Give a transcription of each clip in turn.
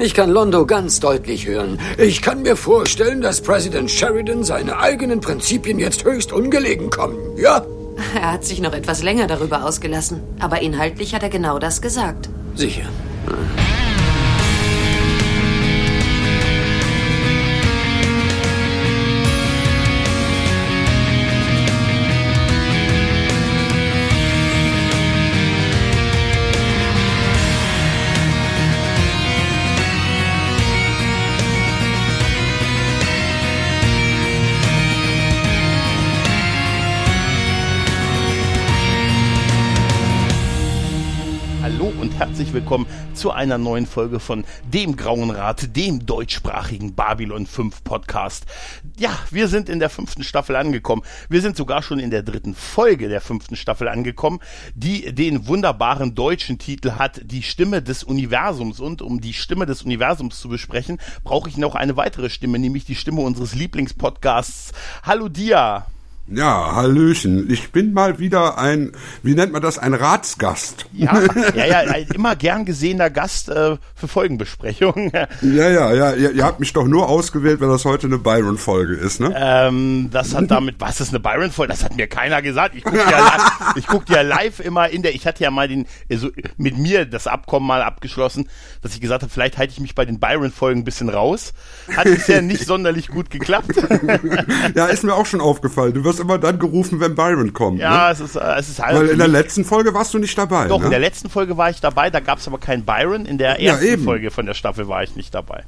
Ich kann Londo ganz deutlich hören. Ich kann mir vorstellen, dass Präsident Sheridan seine eigenen Prinzipien jetzt höchst ungelegen kommen, ja? Er hat sich noch etwas länger darüber ausgelassen, aber inhaltlich hat er genau das gesagt. Sicher. Willkommen zu einer neuen Folge von dem Grauen Rat, dem deutschsprachigen Babylon 5 Podcast. Ja, wir sind in der fünften Staffel angekommen. Wir sind sogar schon in der dritten Folge der fünften Staffel angekommen, die den wunderbaren deutschen Titel hat, die Stimme des Universums. Und um die Stimme des Universums zu besprechen, brauche ich noch eine weitere Stimme, nämlich die Stimme unseres Lieblingspodcasts. Hallo Dia. Ja, Hallöchen. Ich bin mal wieder ein, wie nennt man das, ein Ratsgast. Ja, ja, ja ein immer gern gesehener Gast äh, für Folgenbesprechungen. Ja, ja, ja. Ihr, ihr, habt mich doch nur ausgewählt, wenn das heute eine Byron-Folge ist, ne? Ähm, das hat damit, was ist eine Byron-Folge? Das hat mir keiner gesagt. Ich gucke ja, ich guck ja live immer in der, ich hatte ja mal den, also mit mir das Abkommen mal abgeschlossen, dass ich gesagt habe, vielleicht halte ich mich bei den Byron-Folgen ein bisschen raus. Hat bisher nicht sonderlich gut geklappt. ja, ist mir auch schon aufgefallen. Du wirst wirst immer dann gerufen, wenn Byron kommt. Ja, ne? es, ist, äh, es ist halt. Weil in der letzten Folge warst du nicht dabei. Doch, ne? in der letzten Folge war ich dabei, da gab es aber keinen Byron. In der ersten ja, Folge von der Staffel war ich nicht dabei.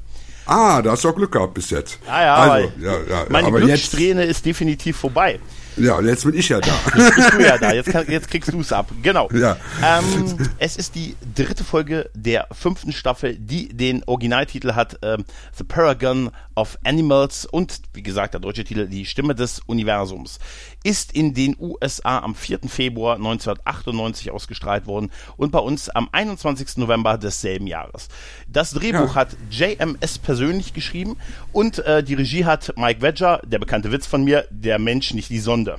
Ah, da hast du auch Glück gehabt bis jetzt. Ja, ja, also, ja, ja meine aber Glückssträhne ist definitiv vorbei. Ja, und jetzt bin ich ja da. Jetzt bist du ja da, jetzt, kann, jetzt kriegst du es ab. Genau. Ja. Ähm, es ist die dritte Folge der fünften Staffel, die den Originaltitel hat ähm, The Paragon of Animals und, wie gesagt, der deutsche Titel Die Stimme des Universums. Ist in den USA am 4. Februar 1998 ausgestrahlt worden und bei uns am 21. November desselben Jahres. Das Drehbuch ja. hat JMS persönlich geschrieben und äh, die Regie hat Mike Wedger, der bekannte Witz von mir, der Mensch, nicht die Sonde,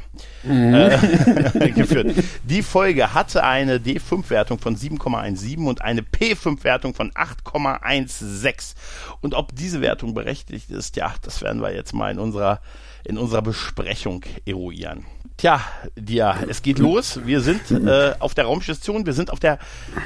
mhm. äh, geführt. Die Folge hatte eine D5-Wertung von 7,17 und eine P5-Wertung von 8,16. Und ob diese Wertung berechtigt ist, ja, das werden wir jetzt mal in unserer, in unserer Besprechung eruieren. Tja, Dia, es geht los. Wir sind äh, auf der Raumstation, wir sind auf der,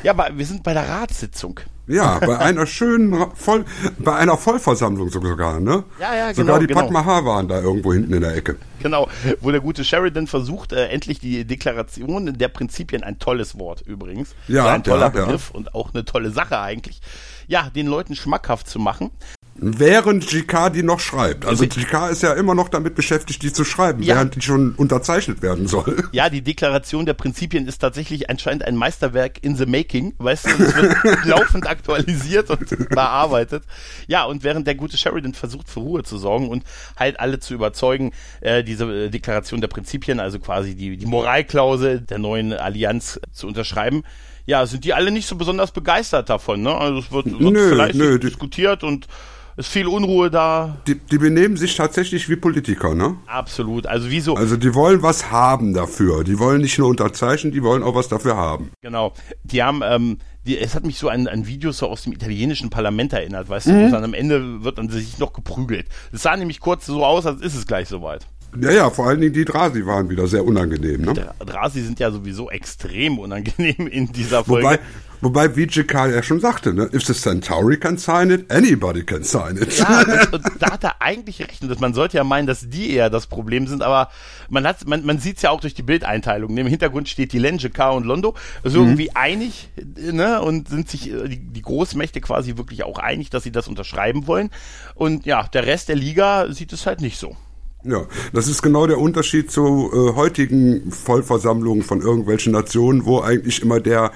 ja, wir sind bei der Ratssitzung. Ja, bei einer schönen, voll, bei einer Vollversammlung sogar, ne? Ja, ja, genau. Sogar die genau. Padma waren da irgendwo hinten in der Ecke. Genau, wo der gute Sheridan versucht, äh, endlich die Deklaration der Prinzipien, ein tolles Wort übrigens, ja, ein toller ja, Begriff ja. und auch eine tolle Sache eigentlich, ja, den Leuten schmackhaft zu machen. Während GK die noch schreibt. Also GK ist ja immer noch damit beschäftigt, die zu schreiben, ja. während die schon unterzeichnet werden soll. Ja, die Deklaration der Prinzipien ist tatsächlich anscheinend ein Meisterwerk in the making. Weißt du, es wird laufend aktualisiert und bearbeitet. Ja, und während der gute Sheridan versucht, für Ruhe zu sorgen und halt alle zu überzeugen, äh, diese Deklaration der Prinzipien, also quasi die, die Moralklausel der neuen Allianz zu unterschreiben, ja, sind die alle nicht so besonders begeistert davon. Ne? Also es wird, wird nö, vielleicht nö, diskutiert und ist viel Unruhe da. Die, die benehmen sich tatsächlich wie Politiker, ne? Absolut. Also wieso? Also die wollen was haben dafür. Die wollen nicht nur unterzeichnen, die wollen auch was dafür haben. Genau. Die haben, ähm, die, es hat mich so an, an Video so aus dem italienischen Parlament erinnert, weißt mhm. du, wo dann am Ende wird dann sich noch geprügelt. Das sah nämlich kurz so aus, als ist es gleich soweit. Ja, ja, vor allen Dingen die Drasi waren wieder sehr unangenehm. Ne? Drasi sind ja sowieso extrem unangenehm in dieser Folge. Wobei, wobei VJK ja schon sagte, ne? if the Centauri can sign it, anybody can sign it. Ja, und, und da hat er eigentlich recht. Und man sollte ja meinen, dass die eher das Problem sind, aber man, hat, man, man sieht es ja auch durch die Bildeinteilung. Im Hintergrund steht die Lenjeka und Londo, also mhm. irgendwie einig ne? und sind sich äh, die, die Großmächte quasi wirklich auch einig, dass sie das unterschreiben wollen. Und ja, der Rest der Liga sieht es halt nicht so. Ja, das ist genau der Unterschied zu äh, heutigen Vollversammlungen von irgendwelchen Nationen, wo eigentlich immer der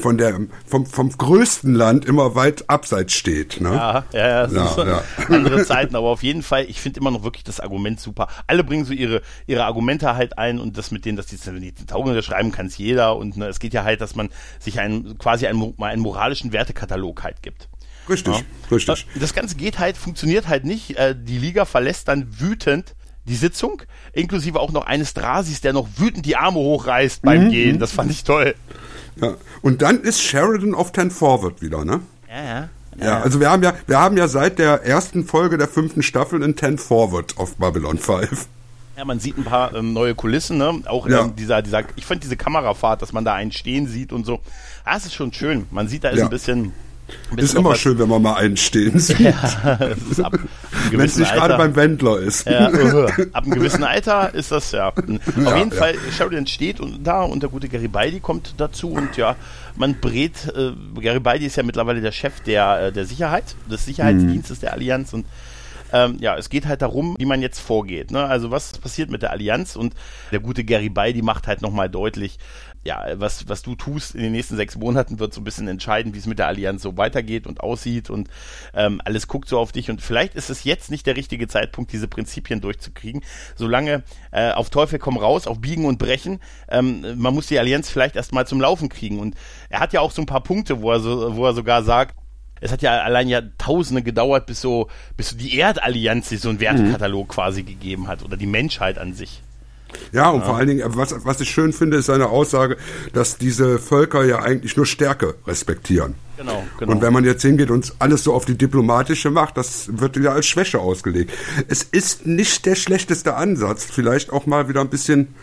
von der vom, vom größten Land immer weit abseits steht. Ne? Ja, ja, ja, das ja, ja. andere Zeiten, aber auf jeden Fall, ich finde immer noch wirklich das Argument super. Alle bringen so ihre ihre Argumente halt ein und das mit denen, dass die, die Taugende schreiben kann es jeder und ne, es geht ja halt, dass man sich einen quasi einen, einen moralischen Wertekatalog halt gibt. Richtig, ja. richtig. Das Ganze geht halt, funktioniert halt nicht. Äh, die Liga verlässt dann wütend die Sitzung, inklusive auch noch eines Drasis, der noch wütend die Arme hochreißt beim mhm. Gehen. Das fand ich toll. Ja. Und dann ist Sheridan auf Ten Forward wieder, ne? Ja, ja. Ja, also wir haben ja, wir haben ja seit der ersten Folge der fünften Staffel ein Ten Forward auf Babylon 5. Ja, man sieht ein paar ähm, neue Kulissen, ne? Auch ja. ähm, dieser, dieser, ich finde diese Kamerafahrt, dass man da einen stehen sieht und so. Ah, es ist schon schön. Man sieht, da ist ja. ein bisschen ist immer schön, wenn man mal einen stehen sieht. Ja, wenn es nicht gerade beim Wendler ist. Ja, uh, ab einem gewissen Alter ist das ja. Auf ja, jeden Fall, Sheridan steht und da und der gute Garibaldi kommt dazu und ja, man brät, äh, Garibaldi ist ja mittlerweile der Chef der, äh, der Sicherheit, des Sicherheitsdienstes mhm. der Allianz und ähm, ja, es geht halt darum, wie man jetzt vorgeht. Ne? Also was passiert mit der Allianz und der gute Garibaldi macht halt nochmal deutlich, ja, was, was du tust in den nächsten sechs Monaten wird so ein bisschen entscheiden, wie es mit der Allianz so weitergeht und aussieht und ähm, alles guckt so auf dich und vielleicht ist es jetzt nicht der richtige Zeitpunkt, diese Prinzipien durchzukriegen, solange äh, auf Teufel komm raus, auf Biegen und Brechen, ähm, man muss die Allianz vielleicht erstmal zum Laufen kriegen und er hat ja auch so ein paar Punkte, wo er, so, wo er sogar sagt, es hat ja allein ja Tausende gedauert, bis so, bis so die Erdallianz sich so einen Wertekatalog mhm. quasi gegeben hat oder die Menschheit an sich. Ja, und ja. vor allen Dingen, was, was ich schön finde, ist seine Aussage, dass diese Völker ja eigentlich nur Stärke respektieren. Genau, genau. Und wenn man jetzt hingeht und alles so auf die diplomatische macht, das wird ja als Schwäche ausgelegt. Es ist nicht der schlechteste Ansatz, vielleicht auch mal wieder ein bisschen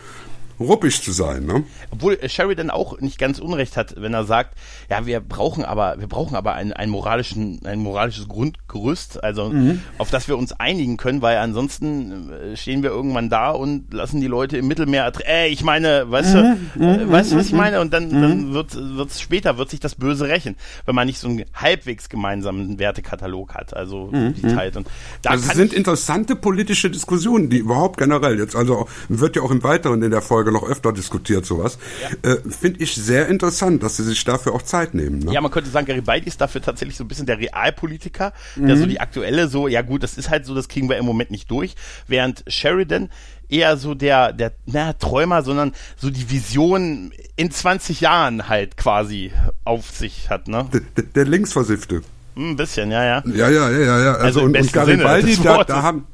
ruppig zu sein. Ne? Obwohl Sheridan auch nicht ganz Unrecht hat, wenn er sagt, ja, wir brauchen aber, wir brauchen aber ein, ein, moralischen, ein moralisches Grundgerüst, also mhm. auf das wir uns einigen können, weil ansonsten äh, stehen wir irgendwann da und lassen die Leute im Mittelmeer, äh, ich meine, weißt mhm. du, äh, mhm. weißt du, was ich mhm. meine? Und dann, dann mhm. wird, wird's später wird sich das Böse rächen, wenn man nicht so einen halbwegs gemeinsamen Wertekatalog hat, also die teilt. Und da also es sind interessante politische Diskussionen, die überhaupt generell jetzt, also wird ja auch im Weiteren in der Folge Folge noch öfter diskutiert, sowas. Ja. Äh, Finde ich sehr interessant, dass sie sich dafür auch Zeit nehmen. Ne? Ja, man könnte sagen, Garibaldi ist dafür tatsächlich so ein bisschen der Realpolitiker, der mhm. so die aktuelle so, ja gut, das ist halt so, das kriegen wir im Moment nicht durch, während Sheridan eher so der, der, na, Träumer, sondern so die Vision in 20 Jahren halt quasi auf sich hat, ne? Der, der Linksversiffte. Ein bisschen, ja, ja. Ja, ja, ja, ja. Also, also und, und Garibaldi, da, da, haben,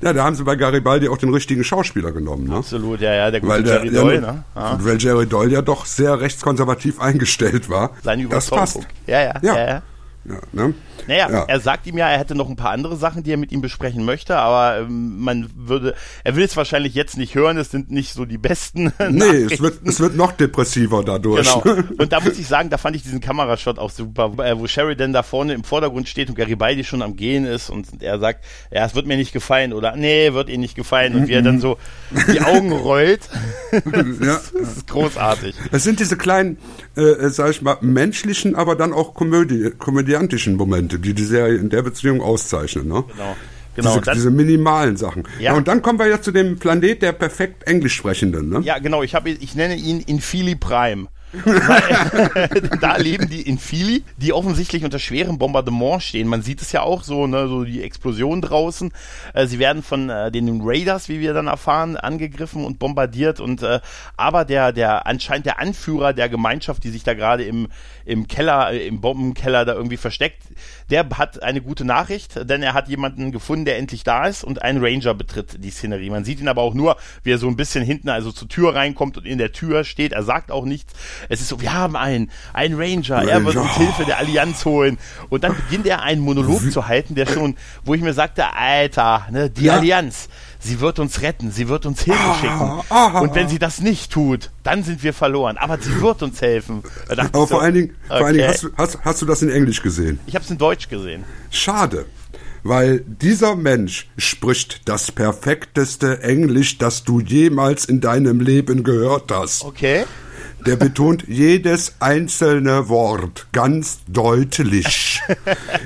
ja, da haben sie bei Garibaldi auch den richtigen Schauspieler genommen. Ne? Absolut, ja, ja, der gute weil der, Jerry Doyle, ne? Ja. Weil Jerry Doyle ja doch sehr rechtskonservativ eingestellt war. Seine Überzeugung. Das passt. Ja, ja, ja. ja, ja. Ja, ne? Naja, ja. er sagt ihm ja, er hätte noch ein paar andere Sachen, die er mit ihm besprechen möchte, aber ähm, man würde, er will es wahrscheinlich jetzt nicht hören, es sind nicht so die besten. nee, es wird, es wird noch depressiver dadurch. Genau. Und da muss ich sagen, da fand ich diesen Kamerashot auch super, wo Sheridan da vorne im Vordergrund steht und Garibaldi schon am Gehen ist und er sagt, ja, es wird mir nicht gefallen oder nee, wird ihm nicht gefallen und wie er dann so die Augen rollt. ja. das ist großartig. Es sind diese kleinen, äh, sag ich mal, menschlichen, aber dann auch Komödie, komödiantischen Momente. Die die Serie in der Beziehung auszeichnen. Ne? Genau. Genau, diese, diese minimalen Sachen. Ja. ja. Und dann kommen wir ja zu dem Planet der perfekt Englisch sprechenden. Ne? Ja, genau. Ich, hab, ich nenne ihn Infili Prime. da leben die in Philly, die offensichtlich unter schwerem Bombardement stehen. Man sieht es ja auch so, ne, so die Explosion draußen. Äh, sie werden von äh, den Raiders, wie wir dann erfahren, angegriffen und bombardiert. Und äh, aber der, der anscheinend der Anführer der Gemeinschaft, die sich da gerade im im Keller, äh, im Bombenkeller da irgendwie versteckt, der hat eine gute Nachricht, denn er hat jemanden gefunden, der endlich da ist und ein Ranger betritt die Szenerie. Man sieht ihn aber auch nur, wie er so ein bisschen hinten also zur Tür reinkommt und in der Tür steht. Er sagt auch nichts. Es ist so, wir haben einen, einen Ranger, Ranger. er wird uns Hilfe der Allianz holen. Und dann beginnt er einen Monolog zu halten, der schon, wo ich mir sagte, Alter, ne, die ja. Allianz, sie wird uns retten, sie wird uns Hilfe ah, schicken. Ah, und wenn sie das nicht tut, dann sind wir verloren. Aber sie wird uns helfen. Aber so, vor allen Dingen, okay. vor allen Dingen hast, du, hast, hast du das in Englisch gesehen? Ich habe es in Deutsch gesehen. Schade weil dieser Mensch spricht das perfekteste Englisch, das du jemals in deinem Leben gehört hast. Okay. Der betont jedes einzelne Wort ganz deutlich.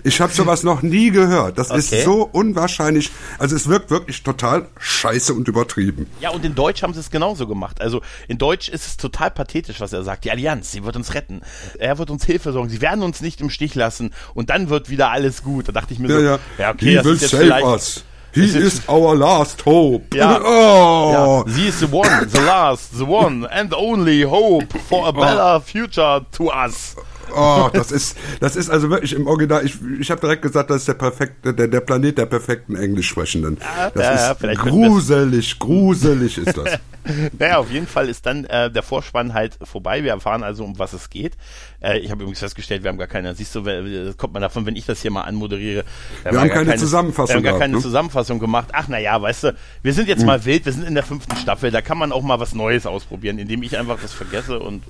Ich habe sowas noch nie gehört. Das okay. ist so unwahrscheinlich. Also es wirkt wirklich total scheiße und übertrieben. Ja, und in Deutsch haben sie es genauso gemacht. Also in Deutsch ist es total pathetisch, was er sagt. Die Allianz, sie wird uns retten. Er wird uns Hilfe sorgen. Sie werden uns nicht im Stich lassen. Und dann wird wieder alles gut. Da dachte ich mir ja, so, ja, ja okay, He das ist jetzt vielleicht... Us. He is our last hope. Ja. oh. ja. He is the one, the last, the one and only hope for a oh. better future to us. Oh, das ist, das ist also wirklich im Original. Ich, ich habe direkt gesagt, das ist der perfekte, der, der Planet der perfekten Englischsprechenden. Das ja, ist gruselig, gruselig ist das. naja, auf jeden Fall ist dann äh, der Vorspann halt vorbei. Wir erfahren also, um was es geht. Äh, ich habe übrigens festgestellt, wir haben gar keine, siehst du, das kommt man davon, wenn ich das hier mal anmoderiere. Wir, wir haben keine, keine, Zusammenfassung Wir haben gar gehabt, keine ne? Zusammenfassung gemacht. Ach naja, weißt du, wir sind jetzt hm. mal wild, wir sind in der fünften Staffel, da kann man auch mal was Neues ausprobieren, indem ich einfach das vergesse und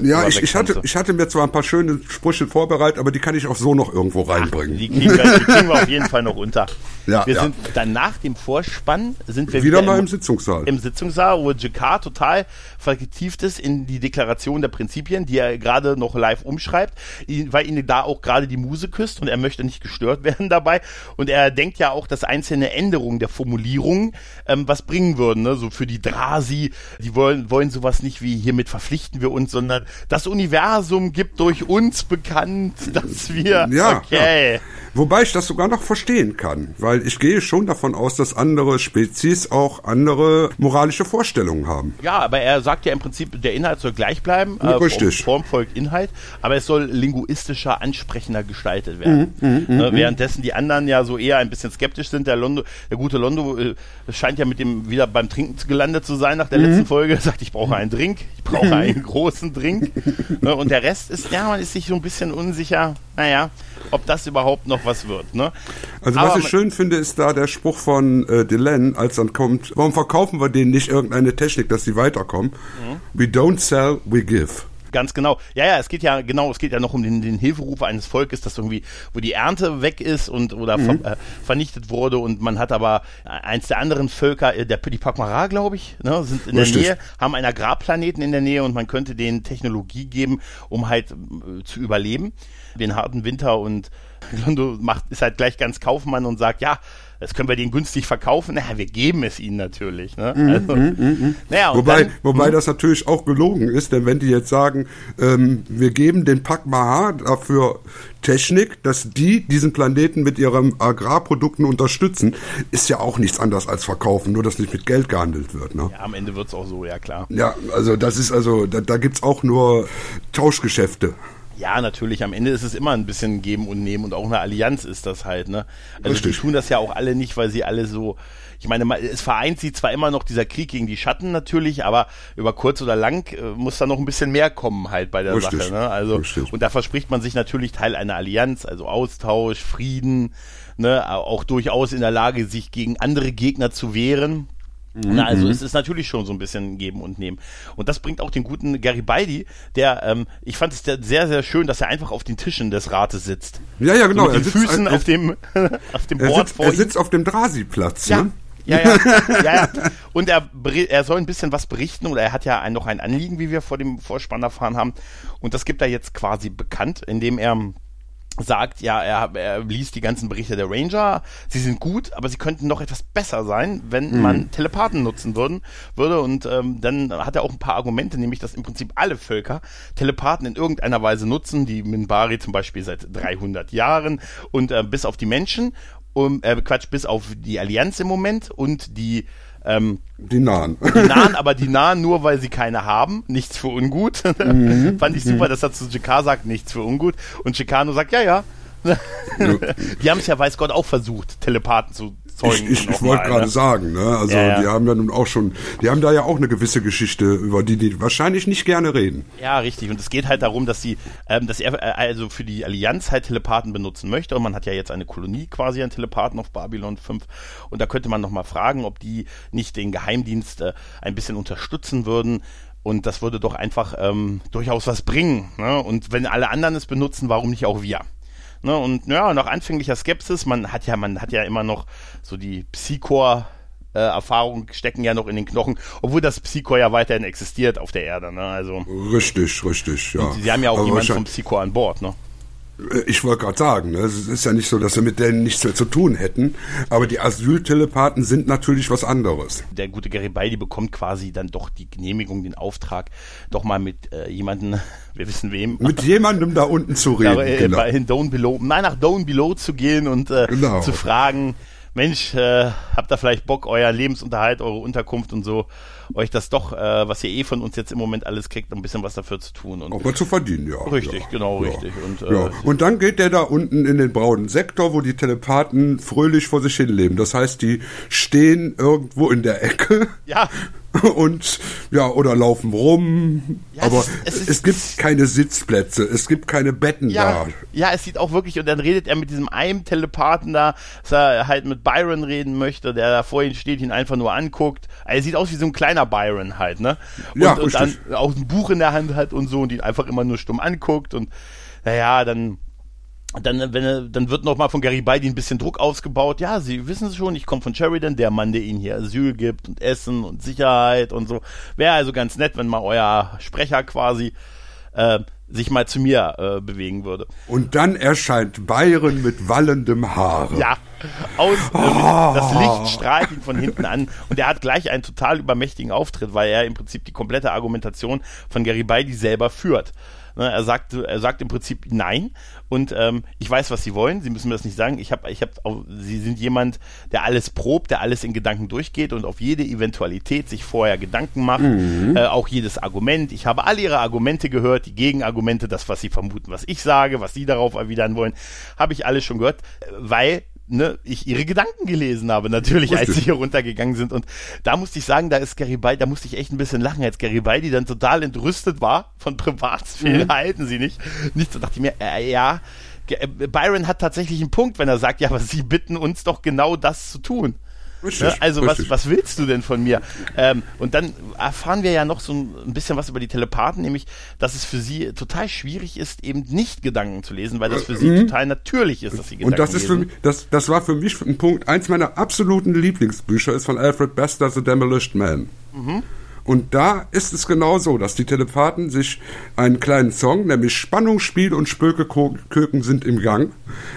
ja, ich, ich, hatte, ich hatte mir zwar ein paar schöne Sprüche vorbereitet, aber die kann ich auch so noch irgendwo reinbringen. Ach, die, kriegen wir, die kriegen wir auf jeden Fall noch unter. Ja, wir ja. sind dann nach dem Vorspann sind wir wieder, wieder mal im, im, Sitzungssaal. Im Sitzungssaal, wo Jakar total vertieft ist in die Deklaration der Prinzipien, die er gerade noch live umschreibt, weil ihn da auch gerade die Muse küsst und er möchte nicht gestört werden dabei. Und er denkt ja auch, dass einzelne Änderungen der Formulierung ähm, was bringen würden. Ne? So für die Drasi, die wollen, wollen sowas nicht wie hiermit verpflichten wir uns, sondern das Universum gibt durch uns bekannt, dass wir. Ja, okay. Ja. Wobei ich das sogar noch verstehen kann, weil ich gehe schon davon aus, dass andere Spezies auch andere moralische Vorstellungen haben. Ja, aber er sagt ja im Prinzip, der Inhalt soll gleich bleiben. Äh, Richtig. Form, folgt Inhalt, aber es soll linguistischer, ansprechender gestaltet werden. Mhm, mhm äh, währenddessen die anderen ja so eher ein bisschen skeptisch sind. Der Londo, der gute Londo äh, scheint ja mit dem wieder beim Trinken gelandet zu sein nach der mhm. letzten Folge. Sagt, ich brauche einen Drink, ich brauche einen großen Drink. Ne, und der Rest ist, ja, ist sich so ein bisschen unsicher. Naja, ob das überhaupt noch was wird. Ne? Also Aber was ich schön finde, ist da der Spruch von äh, Delenn, als dann kommt, warum verkaufen wir denen nicht irgendeine Technik, dass sie weiterkommen? Mhm. We don't sell, we give. Ganz genau. Ja, ja, es geht ja genau, es geht ja noch um den, den Hilferuf eines Volkes, das irgendwie, wo die Ernte weg ist und oder mhm. ver, äh, vernichtet wurde und man hat aber eins der anderen Völker, äh, der die Pakmara, glaube ich, ne, sind in Richtig. der Nähe, haben einen Agrarplaneten in der Nähe und man könnte denen Technologie geben, um halt äh, zu überleben den harten Winter und Londo macht, ist halt gleich ganz Kaufmann und sagt, ja, das können wir denen günstig verkaufen. Naja, wir geben es ihnen natürlich. Ne? Mhm, also, mm, mm, naja, wobei dann, wobei mhm. das natürlich auch gelogen ist, denn wenn die jetzt sagen, ähm, wir geben den Pak Maha dafür Technik, dass die diesen Planeten mit ihren Agrarprodukten unterstützen, ist ja auch nichts anderes als verkaufen, nur dass nicht mit Geld gehandelt wird. Ne? Ja, am Ende wird es auch so, ja klar. Ja, also das ist also, da, da gibt es auch nur Tauschgeschäfte. Ja, natürlich. Am Ende ist es immer ein bisschen Geben und Nehmen und auch eine Allianz ist das halt, ne? Also Richtig. die tun das ja auch alle nicht, weil sie alle so, ich meine, es vereint sie zwar immer noch dieser Krieg gegen die Schatten natürlich, aber über kurz oder lang äh, muss da noch ein bisschen mehr kommen halt bei der Richtig. Sache, ne? Also, Richtig. und da verspricht man sich natürlich Teil einer Allianz, also Austausch, Frieden, ne? Auch durchaus in der Lage, sich gegen andere Gegner zu wehren. Mhm. Na, also mhm. es ist natürlich schon so ein bisschen Geben und Nehmen. Und das bringt auch den guten Garibaldi, der, ähm, ich fand es sehr, sehr schön, dass er einfach auf den Tischen des Rates sitzt. Ja, ja, genau. So mit den Füßen auf dem, auf dem Board sitzt, vor Er sitzt auf dem Drasi-Platz, ja. ne? Ja, ja, ja, ja. Und er, er soll ein bisschen was berichten oder er hat ja ein, noch ein Anliegen, wie wir vor dem Vorspann erfahren haben. Und das gibt er jetzt quasi bekannt, indem er sagt, ja, er, er liest die ganzen Berichte der Ranger, sie sind gut, aber sie könnten noch etwas besser sein, wenn mhm. man Telepathen nutzen würden, würde. Und ähm, dann hat er auch ein paar Argumente, nämlich, dass im Prinzip alle Völker Telepathen in irgendeiner Weise nutzen, die Minbari zum Beispiel seit 300 Jahren und äh, bis auf die Menschen, um, äh, Quatsch, bis auf die Allianz im Moment und die ähm, die Nahen. Die Nahen, aber die Nahen nur, weil sie keine haben. Nichts für ungut. Mhm. Fand ich super, dass er zu JK sagt, nichts für ungut. Und Chicano sagt, ja, ja. die haben es ja, weiß Gott, auch versucht, Telepathen zu Zeugen. Ich, ich, ich wollte gerade ne? sagen, ne? Also ja, ja. die haben ja nun auch schon, die haben da ja auch eine gewisse Geschichte, über die die wahrscheinlich nicht gerne reden. Ja, richtig. Und es geht halt darum, dass sie, ähm, dass er äh, also für die Allianz halt Telepathen benutzen möchte. Und man hat ja jetzt eine Kolonie quasi an Telepathen auf Babylon 5. Und da könnte man nochmal fragen, ob die nicht den Geheimdienst äh, ein bisschen unterstützen würden. Und das würde doch einfach ähm, durchaus was bringen. Ne? Und wenn alle anderen es benutzen, warum nicht auch wir? Ne, und ja, nach anfänglicher Skepsis, man hat ja, man hat ja immer noch so die Psychor äh, Erfahrungen stecken ja noch in den Knochen, obwohl das Psychor ja weiterhin existiert auf der Erde. Ne? Also, richtig, richtig, ja. Sie haben ja auch Aber jemanden vom Psychor an Bord, ne? Äh, ich wollte gerade sagen, ne, es ist ja nicht so, dass wir mit denen nichts mehr zu tun hätten, aber die Asyltelepathen sind natürlich was anderes. Der gute Garibaldi bekommt quasi dann doch die Genehmigung, den Auftrag, doch mal mit äh, jemandem, wir wissen wem. Mit jemandem da unten zu reden. Ja, äh, genau. bei Down Below, nein, nach Down Below zu gehen und äh, genau. zu fragen, Mensch, äh, habt ihr vielleicht Bock, euer Lebensunterhalt, eure Unterkunft und so, euch das doch, äh, was ihr eh von uns jetzt im Moment alles kriegt, ein bisschen was dafür zu tun. Und Auch mal zu verdienen, ja. Richtig, ja, genau, ja, richtig. Und, äh, ja. und dann geht der da unten in den braunen Sektor, wo die Telepathen fröhlich vor sich hin leben. Das heißt, die stehen irgendwo in der Ecke. Ja und ja, oder laufen rum. Ja, aber es, ist, es, gibt keine Sitzplätze, es gibt keine Betten ja, da. Ja, es sieht auch wirklich, und dann redet er mit diesem einen Telepathen da, dass er halt mit Byron reden möchte, der da vor ihm steht, ihn einfach nur anguckt. Also er sieht aus wie so ein kleiner Byron halt, ne? Und, ja, und dann auch ein Buch in der Hand hat und so und ihn einfach immer nur stumm anguckt und naja, dann dann, wenn, dann wird nochmal von Garibaldi ein bisschen Druck ausgebaut. Ja, Sie wissen es schon, ich komme von Sheridan, der Mann, der Ihnen hier Asyl gibt und Essen und Sicherheit und so. Wäre also ganz nett, wenn mal euer Sprecher quasi äh, sich mal zu mir äh, bewegen würde. Und dann erscheint Byron mit wallendem Haar. Ja, aus, äh, oh. das Licht strahlt ihn von hinten an und er hat gleich einen total übermächtigen Auftritt, weil er im Prinzip die komplette Argumentation von Garibaldi selber führt. Ne, er sagt, er sagt im Prinzip nein und ähm, ich weiß, was Sie wollen. Sie müssen mir das nicht sagen. Ich habe, ich habe, Sie sind jemand, der alles probt, der alles in Gedanken durchgeht und auf jede Eventualität sich vorher Gedanken macht, mhm. äh, auch jedes Argument. Ich habe alle Ihre Argumente gehört, die Gegenargumente, das, was Sie vermuten, was ich sage, was Sie darauf erwidern wollen, habe ich alles schon gehört, weil ne, ich ihre Gedanken gelesen habe, natürlich, Richtig. als sie hier runtergegangen sind. Und da musste ich sagen, da ist Garibaldi, da musste ich echt ein bisschen lachen, als Garibaldi dann total entrüstet war von Privatsphäre, mhm. halten sie nicht. Nicht so dachte ich mir, äh, ja, äh, Byron hat tatsächlich einen Punkt, wenn er sagt, ja, aber sie bitten uns doch genau das zu tun. Ne? Also was, was willst du denn von mir? Ähm, und dann erfahren wir ja noch so ein bisschen was über die Telepathen, nämlich, dass es für sie total schwierig ist, eben nicht Gedanken zu lesen, weil das für sie mhm. total natürlich ist, dass sie Gedanken Und das ist für mich, das, das war für mich ein Punkt, eins meiner absoluten Lieblingsbücher ist von Alfred Bester, The Demolished Man. Mhm. Und da ist es genau so, dass die Telepathen sich einen kleinen Song, nämlich Spannung, Spiel und Spökeköken sind im Gang,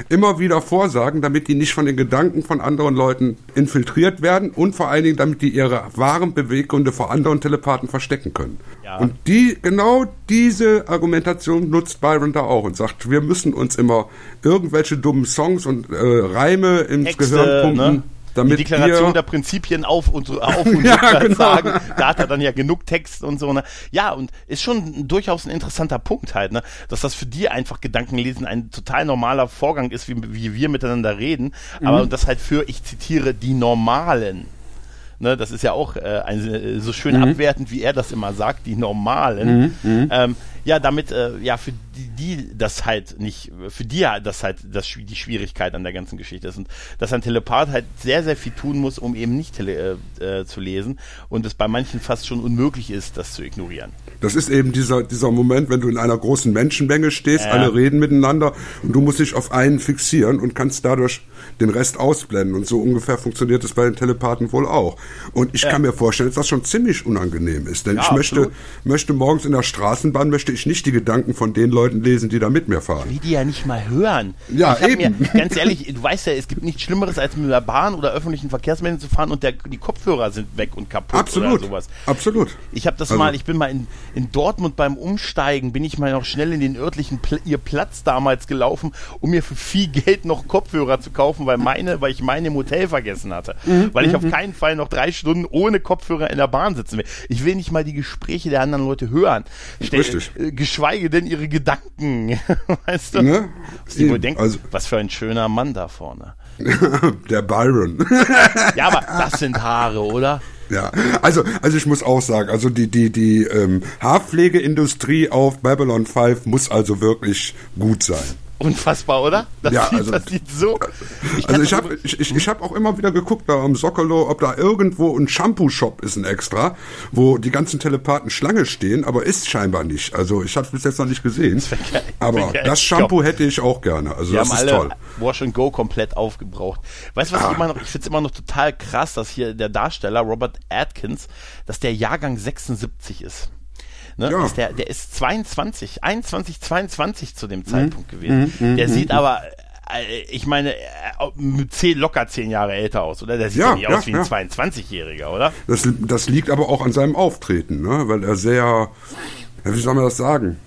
immer wieder vorsagen, damit die nicht von den Gedanken von anderen Leuten infiltriert werden und vor allen Dingen, damit die ihre wahren Beweggründe vor anderen Telepathen verstecken können. Ja. Und die, genau diese Argumentation nutzt Byron da auch und sagt, wir müssen uns immer irgendwelche dummen Songs und äh, Reime ins Texte, Gehirn pumpen. Ne? Damit die Deklaration der Prinzipien auf und auf und ja, genau. sagen. Da hat er dann ja genug Text und so. Ne? Ja, und ist schon durchaus ein interessanter Punkt halt, ne? dass das für die einfach Gedankenlesen ein total normaler Vorgang ist, wie, wie wir miteinander reden, mhm. aber das halt für, ich zitiere, die Normalen Ne, das ist ja auch äh, ein, so schön mhm. abwertend, wie er das immer sagt, die Normalen. Mhm. mhm. Ähm, ja, damit, äh, ja, für die, die das halt nicht, für die das halt das, die Schwierigkeit an der ganzen Geschichte ist. Und dass ein Telepath halt sehr, sehr viel tun muss, um eben nicht tele, äh, äh, zu lesen und es bei manchen fast schon unmöglich ist, das zu ignorieren. Das ist eben dieser, dieser Moment, wenn du in einer großen Menschenmenge stehst, äh. alle reden miteinander und du musst dich auf einen fixieren und kannst dadurch den Rest ausblenden. Und so ungefähr funktioniert es bei den Telepathen wohl auch. Und ich ja. kann mir vorstellen, dass das schon ziemlich unangenehm ist. Denn ja, ich möchte, möchte morgens in der Straßenbahn möchte ich nicht die Gedanken von den Leuten lesen, die da mit mir fahren. Wie die ja nicht mal hören. Ja, eben. Mir, ganz ehrlich, du weißt ja, es gibt nichts Schlimmeres, als mit der Bahn oder öffentlichen Verkehrsmitteln zu fahren und der, die Kopfhörer sind weg und kaputt Absolut. oder sowas. Absolut. Ich habe das also. mal, ich bin mal in, in Dortmund beim Umsteigen, bin ich mal noch schnell in den örtlichen Pl ihr Platz damals gelaufen, um mir für viel Geld noch Kopfhörer zu kaufen, weil meine, weil ich meine im Hotel vergessen hatte. Mhm. Weil ich auf mhm. keinen Fall noch drei Stunden ohne Kopfhörer in der Bahn sitzen will. Ich will nicht mal die Gespräche der anderen Leute hören. Stell, Richtig. Geschweige denn ihre Gedanken. weißt du? Ne? Was die wohl denken, also, was für ein schöner Mann da vorne. der Byron. ja, aber das sind Haare, oder? Ja, also, also ich muss auch sagen, also die, die, die ähm, Haarpflegeindustrie auf Babylon 5 muss also wirklich gut sein. Unfassbar, oder? Das, ja, sieht, also, das sieht so. Ich also ich habe ich, ich, ich hab auch immer wieder geguckt da am Sokolo, ob da irgendwo ein Shampoo-Shop ist, ein extra, wo die ganzen Telepathen Schlange stehen, aber ist scheinbar nicht. Also ich habe es bis jetzt noch nicht gesehen. Das geil. Aber das Shampoo hätte ich auch gerne. Also die das ist toll. Wash and Go komplett aufgebraucht. Weißt du, was ah. ich immer noch, ich finde es immer noch total krass, dass hier der Darsteller Robert Atkins, dass der Jahrgang 76 ist. Ne? Ja. Ist der, der ist 22, 21, 22 zu dem mhm. Zeitpunkt mhm. gewesen. Mhm. Der mhm. sieht aber äh, ich meine, äh, zehn, locker zehn Jahre älter aus, oder? Der sieht ja, nicht ja, aus wie ein ja. 22-Jähriger, oder? Das, das liegt aber auch an seinem Auftreten, ne? weil er sehr, wie soll man das sagen,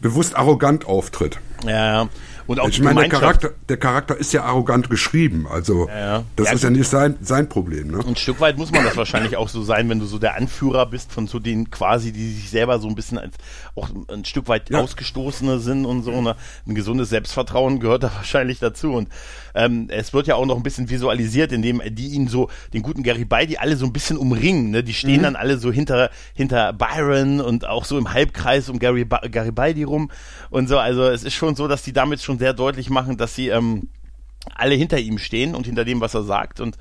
bewusst arrogant auftritt. Ja, Und auch ich meine, der Charakter, der Charakter ist ja arrogant geschrieben, also ja, ja. das ja, ist ja nicht sein, sein Problem. Ne? Ein Stück weit muss man das wahrscheinlich auch so sein, wenn du so der Anführer bist von so denen quasi, die sich selber so ein bisschen als auch ein Stück weit Ausgestoßene sind und so. Ne? Ein gesundes Selbstvertrauen gehört da wahrscheinlich dazu. Und ähm, es wird ja auch noch ein bisschen visualisiert, indem die ihn so, den guten Garibaldi, alle so ein bisschen umringen. Ne? Die stehen mhm. dann alle so hinter, hinter Byron und auch so im Halbkreis um Gary, Garibaldi rum und so. Also es ist schon so, dass die damit schon sehr deutlich machen, dass sie ähm, alle hinter ihm stehen und hinter dem, was er sagt. Und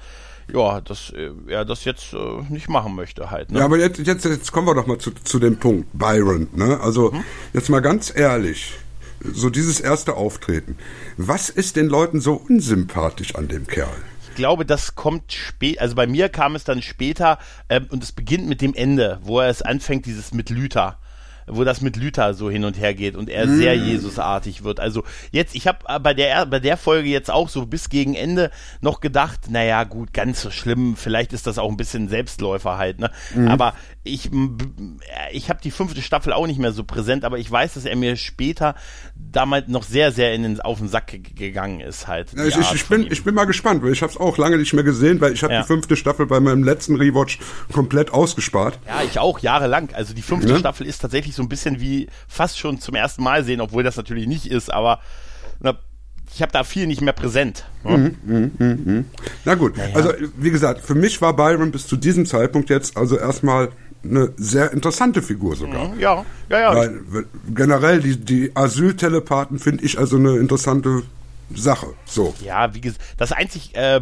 ja, dass äh, er das jetzt äh, nicht machen möchte halt. Ne? Ja, aber jetzt, jetzt, jetzt kommen wir doch mal zu, zu dem Punkt, Byron. Ne? Also hm? jetzt mal ganz ehrlich, so dieses erste Auftreten. Was ist den Leuten so unsympathisch an dem Kerl? Ich glaube, das kommt spät, also bei mir kam es dann später äh, und es beginnt mit dem Ende, wo er es anfängt, dieses mit Lüther wo das mit Lüther so hin und her geht und er mm. sehr Jesusartig wird. Also jetzt, ich habe äh, bei der bei der Folge jetzt auch so bis gegen Ende noch gedacht, naja, gut, ganz so schlimm, vielleicht ist das auch ein bisschen Selbstläufer halt, ne? Mm. Aber ich ich habe die fünfte Staffel auch nicht mehr so präsent, aber ich weiß, dass er mir später damals noch sehr sehr in den auf den Sack gegangen ist halt. Ja, ich, ich, ich bin ich bin mal gespannt, weil ich habe es auch lange nicht mehr gesehen, weil ich habe ja. die fünfte Staffel bei meinem letzten Rewatch komplett ausgespart. Ja, ich auch jahrelang. Also die fünfte ja. Staffel ist tatsächlich so ein bisschen wie fast schon zum ersten Mal sehen, obwohl das natürlich nicht ist, aber na, ich habe da viel nicht mehr präsent. Ne? Mh, mh, mh. Na gut, naja. also wie gesagt, für mich war Byron bis zu diesem Zeitpunkt jetzt also erstmal eine sehr interessante Figur sogar. Mhm, ja, ja, ja. Weil, generell die, die Asyltelepathen finde ich also eine interessante Sache. So. Ja, wie gesagt, das einzig äh,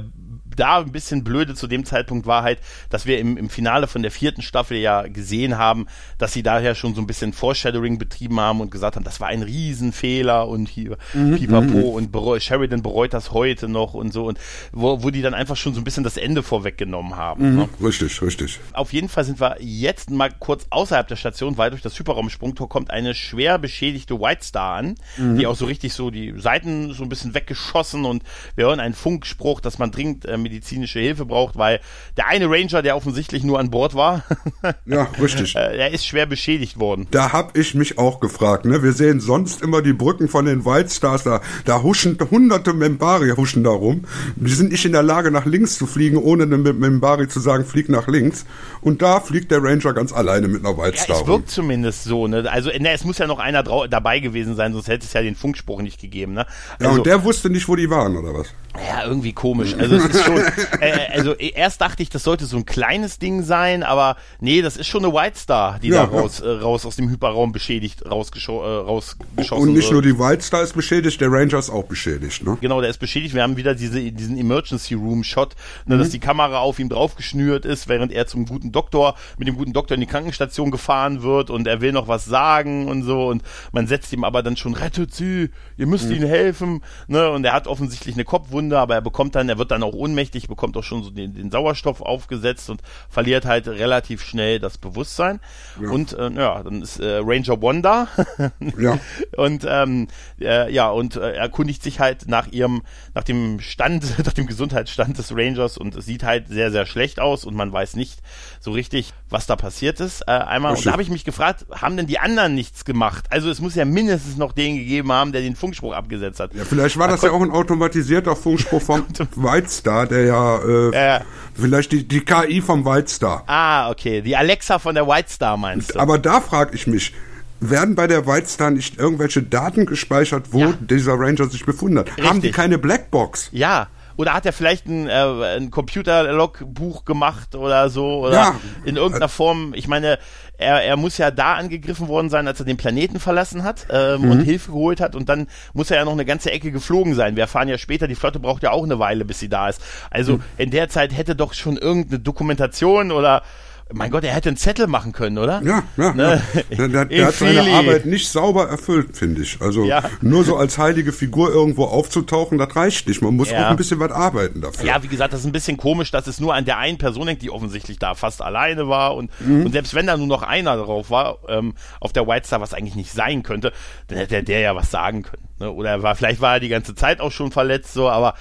da ein bisschen blöde zu dem Zeitpunkt war halt, dass wir im, im Finale von der vierten Staffel ja gesehen haben, dass sie daher schon so ein bisschen Foreshadowing betrieben haben und gesagt haben, das war ein Riesenfehler und hier mhm, pipapo mhm. und bereu Sheridan bereut das heute noch und so und wo, wo die dann einfach schon so ein bisschen das Ende vorweggenommen haben. Mhm, ne? Richtig, richtig. Auf jeden Fall sind wir jetzt mal kurz außerhalb der Station, weil durch das Hyperraumsprungtor kommt eine schwer beschädigte White Star an, mhm. die auch so richtig so die Seiten so ein bisschen weggeschossen und wir hören einen Funkspruch, dass man dringend äh, medizinische Hilfe braucht, weil der eine Ranger, der offensichtlich nur an Bord war, ja, richtig. Äh, er ist schwer beschädigt worden. Da hab ich mich auch gefragt. Ne? Wir sehen sonst immer die Brücken von den White Stars, da, da huschen hunderte Membari huschen da rum. Die sind nicht in der Lage, nach links zu fliegen, ohne einem Membari zu sagen, flieg nach links. Und da fliegt der Ranger ganz alleine mit einer White Star. Ja, es wirkt zumindest so. Ne? Also ne, es muss ja noch einer dabei gewesen sein, sonst hätte es ja den Funkspruch nicht gegeben. Ne? Also, ja, und der wusste nicht, wo die waren, oder was? Ja, irgendwie komisch. Also es ist schon, äh, also erst dachte ich, das sollte so ein kleines Ding sein, aber nee, das ist schon eine White Star, die ja, da raus, äh, raus aus dem Hyperraum beschädigt rausgescho äh, rausgeschossen Und nicht wird. nur die White Star ist beschädigt, der Ranger ist auch beschädigt, ne? Genau, der ist beschädigt. Wir haben wieder diese, diesen Emergency Room Shot, ne, mhm. dass die Kamera auf ihm draufgeschnürt ist, während er zum guten Doktor, mit dem guten Doktor in die Krankenstation gefahren wird und er will noch was sagen und so und man setzt ihm aber dann schon, rettet sie, ihr müsst mhm. ihnen helfen, ne? Und er hat offensichtlich eine Kopfwunde, aber er bekommt dann, er wird dann auch ohnmächtig, bekommt auch schon so den, den Sauerstoff aufgesetzt und verliert halt relativ schnell das Bewusstsein. Ja. Und äh, ja, dann ist äh, Ranger Wanda. ja. Und ähm, äh, ja, und äh, erkundigt sich halt nach ihrem, nach dem Stand, nach dem Gesundheitsstand des Rangers und es sieht halt sehr, sehr schlecht aus und man weiß nicht so richtig, was da passiert ist. Äh, einmal, und da habe ich mich gefragt, haben denn die anderen nichts gemacht? Also es muss ja mindestens noch den gegeben haben, der den Funkspruch abgesetzt hat. Ja, vielleicht war das ja auch ein automatisierter Funkspruch vom White Star, der ja, äh, ja. vielleicht die, die KI vom White Star. Ah, okay. Die Alexa von der White Star meinst du? Aber da frage ich mich, werden bei der White Star nicht irgendwelche Daten gespeichert, wo ja. dieser Ranger sich befunden hat? Richtig. Haben die keine Blackbox? Ja. Oder hat er vielleicht ein, äh, ein Computer-Logbuch gemacht oder so? Oder ja. in irgendeiner Form, ich meine, er, er muss ja da angegriffen worden sein, als er den Planeten verlassen hat ähm, mhm. und Hilfe geholt hat und dann muss er ja noch eine ganze Ecke geflogen sein. Wir erfahren ja später, die Flotte braucht ja auch eine Weile, bis sie da ist. Also mhm. in der Zeit hätte doch schon irgendeine Dokumentation oder mein Gott, er hätte einen Zettel machen können, oder? Ja, ja. Ne? ja. Der, der, hat seine Arbeit nicht sauber erfüllt, finde ich. Also ja. nur so als heilige Figur irgendwo aufzutauchen, das reicht nicht. Man muss ja. auch ein bisschen was arbeiten dafür. Ja, wie gesagt, das ist ein bisschen komisch, dass es nur an der einen Person hängt, die offensichtlich da fast alleine war. Und, mhm. und selbst wenn da nur noch einer drauf war, ähm, auf der White Star, was eigentlich nicht sein könnte, dann hätte der ja was sagen können. Ne? Oder war, vielleicht war er die ganze Zeit auch schon verletzt, so, aber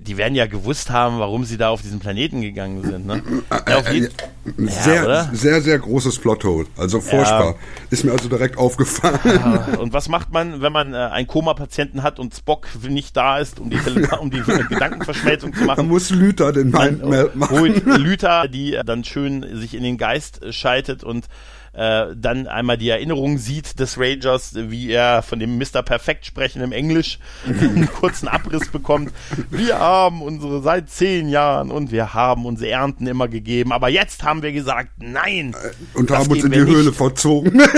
die werden ja gewusst haben, warum sie da auf diesen Planeten gegangen sind. Ne? Ja, äh, äh, sehr, ja, sehr, sehr großes Plothole. Also furchtbar. Ja. Ist mir also direkt aufgefallen. und was macht man, wenn man äh, einen Koma-Patienten hat und Spock nicht da ist, um die, um die Gedankenverschmelzung zu machen? Da muss Lüther den Mindmeld machen. Holt Lüther, die dann schön sich in den Geist schaltet und äh, dann einmal die Erinnerung sieht des Rangers, wie er von dem Mr. Perfekt sprechen im Englisch einen kurzen Abriss bekommt. Wir haben unsere seit zehn Jahren und wir haben unsere Ernten immer gegeben, aber jetzt haben wir gesagt, nein. Äh, und haben uns in die Höhle verzogen.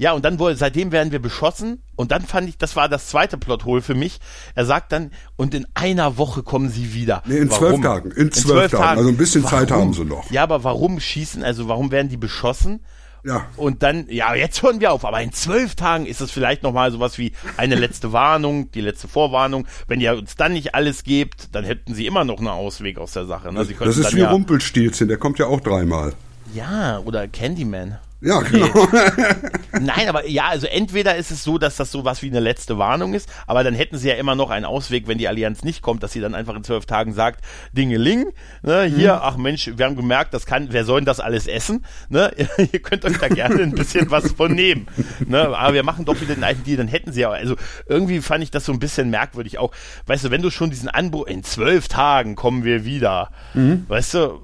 Ja, und dann wurde, seitdem werden wir beschossen. Und dann fand ich, das war das zweite Plothole für mich. Er sagt dann, und in einer Woche kommen sie wieder. Nee, in warum? zwölf Tagen. In zwölf, in zwölf Tagen. Tagen. Also ein bisschen warum? Zeit haben sie noch. Ja, aber warum schießen, also warum werden die beschossen? Ja. Und dann, ja, jetzt hören wir auf, aber in zwölf Tagen ist es vielleicht nochmal sowas wie eine letzte Warnung, die letzte Vorwarnung. Wenn ihr uns dann nicht alles gebt, dann hätten sie immer noch einen Ausweg aus der Sache. Ne? das ist wie ja, Rumpelstilzchen, der kommt ja auch dreimal. Ja, oder Candyman. Ja, genau. Nee. Nein, aber ja, also entweder ist es so, dass das so was wie eine letzte Warnung ist, aber dann hätten sie ja immer noch einen Ausweg, wenn die Allianz nicht kommt, dass sie dann einfach in zwölf Tagen sagt, Dingeling, ne, hier, mhm. ach Mensch, wir haben gemerkt, das kann, wer soll denn das alles essen? Ne? Ihr könnt euch da gerne ein bisschen was von nehmen. Ne? Aber wir machen doch wieder den alten Deal, dann hätten sie ja, also irgendwie fand ich das so ein bisschen merkwürdig auch. Weißt du, wenn du schon diesen Anbruch, in zwölf Tagen kommen wir wieder, mhm. weißt du,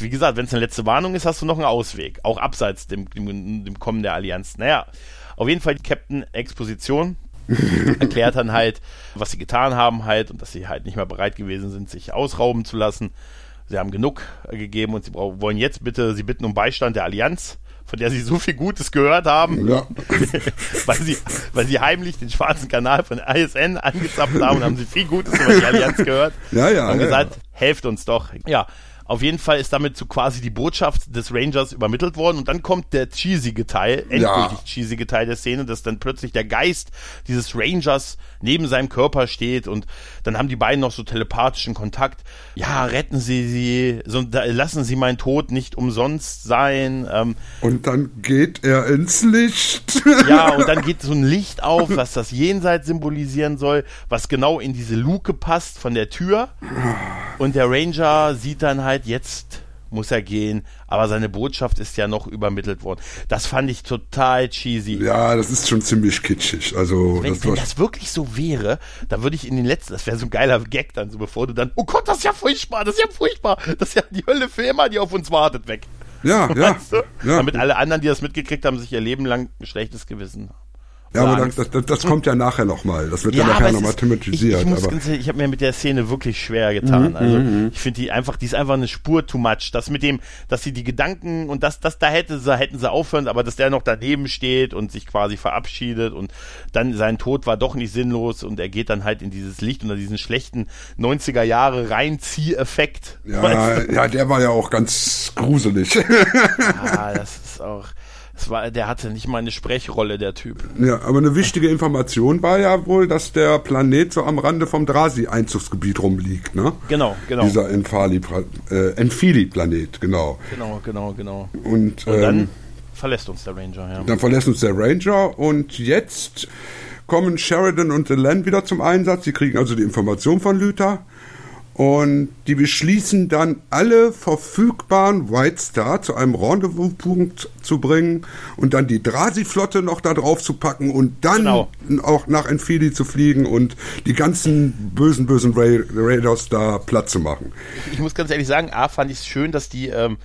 wie gesagt, wenn es eine letzte Warnung ist, hast du noch einen Ausweg, auch abseits dem dem, dem, Kommen der Allianz. Naja, auf jeden Fall die Captain Exposition erklärt dann halt, was sie getan haben halt und dass sie halt nicht mehr bereit gewesen sind, sich ausrauben zu lassen. Sie haben genug gegeben und sie wollen jetzt bitte, sie bitten um Beistand der Allianz, von der sie so viel Gutes gehört haben, ja. weil, sie, weil sie heimlich den schwarzen Kanal von ISN angezapft haben und haben sie viel Gutes über die Allianz gehört. Ja, ja. Und ja, gesagt, ja. helft uns doch. Ja, auf jeden Fall ist damit so quasi die Botschaft des Rangers übermittelt worden und dann kommt der cheesige Teil, endgültig ja. cheesige Teil der Szene, dass dann plötzlich der Geist dieses Rangers neben seinem Körper steht und dann haben die beiden noch so telepathischen Kontakt. Ja, retten Sie sie, so, da, lassen Sie meinen Tod nicht umsonst sein. Ähm, und dann geht er ins Licht. Ja, und dann geht so ein Licht auf, was das Jenseits symbolisieren soll, was genau in diese Luke passt von der Tür. Und der Ranger sieht dann halt jetzt muss er gehen, aber seine Botschaft ist ja noch übermittelt worden. Das fand ich total cheesy. Ja, das ist schon ziemlich kitschig. Also wenn das, wenn das wirklich so wäre, dann würde ich in den letzten, das wäre so ein geiler Gag dann, so bevor du dann, oh Gott, das ist ja furchtbar, das ist ja furchtbar, das ist ja die Hölle für immer, die auf uns wartet, weg. Ja, ja, weißt du? ja. Damit alle anderen, die das mitgekriegt haben, sich ihr Leben lang ein schlechtes Gewissen haben. Ja, aber das, das, das, kommt ja nachher nochmal. Das wird ja, ja nachher nochmal thematisiert. Ich, ich, aber. ich habe mir mit der Szene wirklich schwer getan. Mhm, also mhm, mhm. ich finde die einfach, die ist einfach eine Spur too much. Das mit dem, dass sie die Gedanken und das, das da hätte sie, hätten sie aufhören, aber dass der noch daneben steht und sich quasi verabschiedet und dann sein Tod war doch nicht sinnlos und er geht dann halt in dieses Licht unter diesen schlechten 90er Jahre Reinzieheffekt. Ja, weißt du? ja, der war ja auch ganz gruselig. ja, das ist auch es war, der hatte nicht mal eine Sprechrolle, der Typ. Ja, aber eine wichtige Information war ja wohl, dass der Planet so am Rande vom Drasi-Einzugsgebiet rumliegt, ne? Genau, genau. Dieser Enfili-Planet, äh, genau. Genau, genau, genau. Und, und dann ähm, verlässt uns der Ranger, ja. Dann verlässt uns der Ranger und jetzt kommen Sheridan und Delenn wieder zum Einsatz. Sie kriegen also die Information von Luther und die beschließen dann, alle verfügbaren White Star zu einem Rendezvouspunkt zu bringen und dann die Drasi-Flotte noch da drauf zu packen und dann genau. auch nach Enfili zu fliegen und die ganzen bösen, bösen Raiders da platt zu machen. Ich, ich muss ganz ehrlich sagen, A, fand ich es schön, dass die ähm,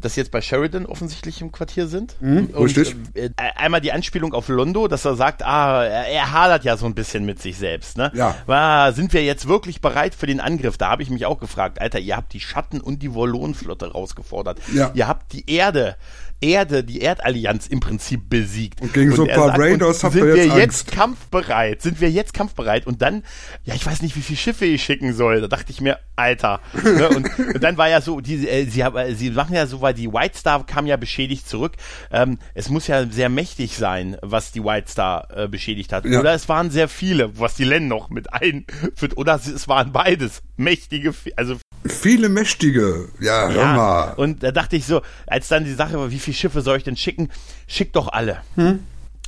dass sie jetzt bei Sheridan offensichtlich im Quartier sind. Mhm, und, richtig. Äh, einmal die Anspielung auf Londo, dass er sagt, ah, er, er hadert ja so ein bisschen mit sich selbst. Ne? Ja. War, sind wir jetzt wirklich bereit für den Angriff? Da habe ich mich auch gefragt, Alter, ihr habt die Schatten und die Volonflotte rausgefordert. Ja. Ihr habt die Erde Erde, die Erdallianz im Prinzip besiegt. Und gegen und so ein paar sagt, Raiders habt ihr jetzt Sind wir jetzt kampfbereit? Sind wir jetzt kampfbereit? Und dann, ja, ich weiß nicht, wie viele Schiffe ich schicken soll. Da dachte ich mir, Alter. ne? und, und, dann war ja so, die, äh, sie, äh, sie machen ja so, weil die White Star kam ja beschädigt zurück. Ähm, es muss ja sehr mächtig sein, was die White Star äh, beschädigt hat. Ja. Oder es waren sehr viele, was die Len noch mit einführt. Oder es waren beides mächtige, also Viele mächtige, ja, hör mal. Und da dachte ich so, als dann die Sache war, wie viele Schiffe soll ich denn schicken? Schick doch alle. Hm?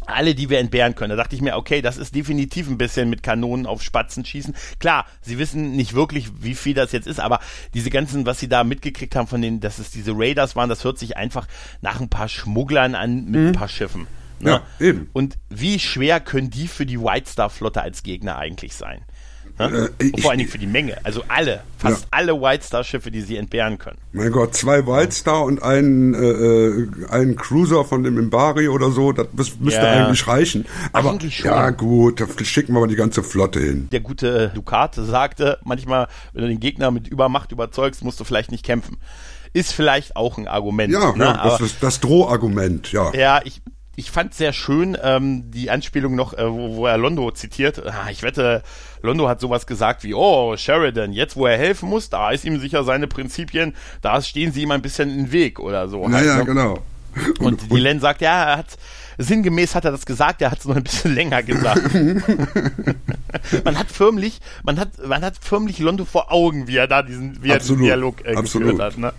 alle, die wir entbehren können. Da dachte ich mir, okay, das ist definitiv ein bisschen mit Kanonen auf Spatzen schießen. Klar, sie wissen nicht wirklich, wie viel das jetzt ist, aber diese ganzen, was sie da mitgekriegt haben von denen, dass es diese Raiders waren, das hört sich einfach nach ein paar Schmugglern an mit mhm. ein paar Schiffen. Ne? Ja, eben. Und wie schwer können die für die White Star Flotte als Gegner eigentlich sein? Ne? Äh, vor allen Dingen für die Menge. Also alle, fast ja. alle White Star Schiffe, die sie entbehren können. Mein Gott, zwei White Star und einen, äh, äh einen Cruiser von dem Imbari oder so, das müsste ja. eigentlich reichen. Aber eigentlich ja gut, da schicken wir mal die ganze Flotte hin. Der gute Ducat sagte manchmal, wenn du den Gegner mit Übermacht überzeugst, musst du vielleicht nicht kämpfen. Ist vielleicht auch ein Argument. Ja, ne? ja das ist das Drohargument, ja. Ja, ich ich fand sehr schön ähm, die Anspielung noch, äh, wo, wo er Londo zitiert. Ah, ich wette, Londo hat sowas gesagt wie, oh, Sheridan, jetzt wo er helfen muss, da ist ihm sicher seine Prinzipien, da stehen sie ihm ein bisschen in den Weg oder so. Naja, halt, ne? genau. Und, und die Len sagt, ja, er hat, sinngemäß hat er das gesagt, er hat es noch ein bisschen länger gesagt. man hat förmlich, man hat, man hat förmlich Londo vor Augen, wie er da diesen, wie er diesen Dialog äh, geführt hat. Ne?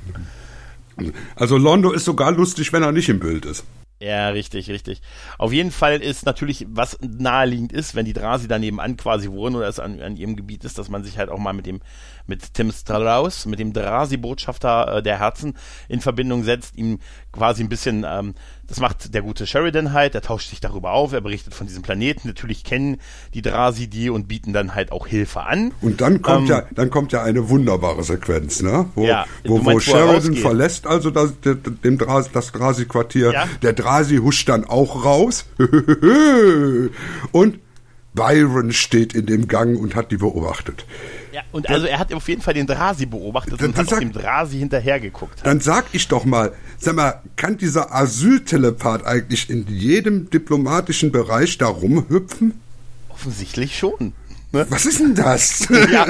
Also Londo ist sogar lustig, wenn er nicht im Bild ist. Ja, richtig, richtig. Auf jeden Fall ist natürlich, was naheliegend ist, wenn die Drasi daneben an quasi wohnen oder es an, an ihrem Gebiet ist, dass man sich halt auch mal mit dem, mit Tim Strauss, mit dem Drasi-Botschafter äh, der Herzen in Verbindung setzt, ihm quasi ein bisschen, ähm, das macht der gute Sheridan halt, er tauscht sich darüber auf, er berichtet von diesem Planeten. Natürlich kennen die Drasi die und bieten dann halt auch Hilfe an. Und dann kommt ähm, ja, dann kommt ja eine wunderbare Sequenz, ne? Wo, ja, wo, meinst, wo Sheridan verlässt also das, dem Drasi, das Drasi-Quartier. Ja? Der Drasi huscht dann auch raus. und Byron steht in dem Gang und hat die beobachtet. Ja, und also er hat auf jeden Fall den Drasi beobachtet dann, und hat sag, dem Drasi hinterhergeguckt. Dann sag ich doch mal, sag mal, kann dieser Asyltelepath eigentlich in jedem diplomatischen Bereich da rumhüpfen? Offensichtlich schon. Ne? Was ist denn das? ja,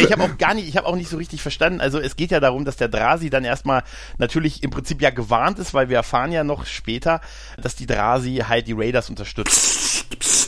ich habe auch gar nicht, ich habe auch nicht so richtig verstanden. Also es geht ja darum, dass der Drasi dann erstmal natürlich im Prinzip ja gewarnt ist, weil wir erfahren ja noch später, dass die Drasi halt die Raiders unterstützt. Psst, psst.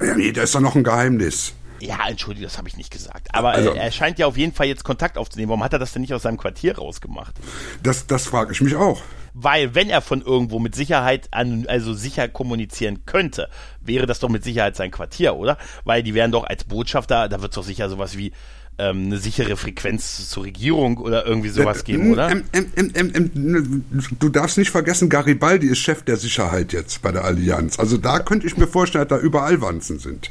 Ja, nee, da ist doch noch ein Geheimnis. Ja, entschuldige, das habe ich nicht gesagt. Aber also, er scheint ja auf jeden Fall jetzt Kontakt aufzunehmen. Warum hat er das denn nicht aus seinem Quartier rausgemacht? Das, das frage ich mich auch. Weil, wenn er von irgendwo mit Sicherheit an, also sicher kommunizieren könnte, wäre das doch mit Sicherheit sein Quartier, oder? Weil die wären doch als Botschafter, da wird es doch sicher sowas wie ähm, eine sichere Frequenz zur Regierung oder irgendwie sowas geben, oder? Ähm, ähm, ähm, du darfst nicht vergessen, Garibaldi ist Chef der Sicherheit jetzt bei der Allianz. Also da könnte ich mir vorstellen, dass da überall Wanzen sind.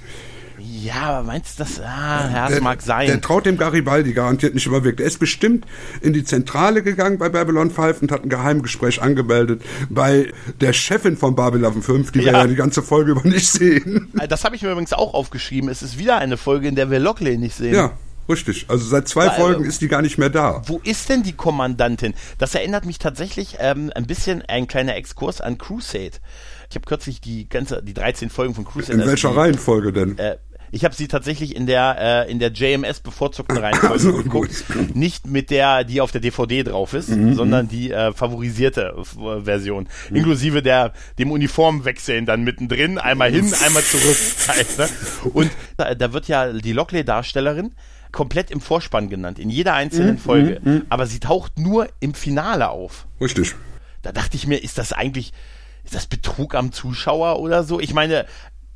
Ja, aber meinst du das? Ah, ja, das der, mag sein. Der traut dem Garibaldi garantiert nicht überwirkt. Er ist bestimmt in die Zentrale gegangen bei Babylon 5 und hat ein Geheimgespräch angemeldet bei der Chefin von Babylon 5, die ja. wir ja die ganze Folge über nicht sehen. Äh, das habe ich mir übrigens auch aufgeschrieben. Es ist wieder eine Folge, in der wir Lockley nicht sehen. Ja. Richtig. Also seit zwei Weil, Folgen ist die gar nicht mehr da. Wo ist denn die Kommandantin? Das erinnert mich tatsächlich ähm, ein bisschen ein kleiner Exkurs an Crusade. Ich habe kürzlich die ganze, die 13 Folgen von Crusade. In welcher die, Reihenfolge denn? Äh, ich habe sie tatsächlich in der äh, in der JMS bevorzugten Reihenfolge also, geguckt, gut. nicht mit der, die auf der DVD drauf ist, mhm. sondern die äh, favorisierte äh, Version, mhm. inklusive der dem Uniformwechseln dann mittendrin, einmal hin, einmal zurück. Halt, ne? Und da, da wird ja die Lockley-Darstellerin komplett im Vorspann genannt, in jeder einzelnen mhm. Folge, mhm. aber sie taucht nur im Finale auf. Richtig. Da dachte ich mir, ist das eigentlich ist das Betrug am Zuschauer oder so? Ich meine,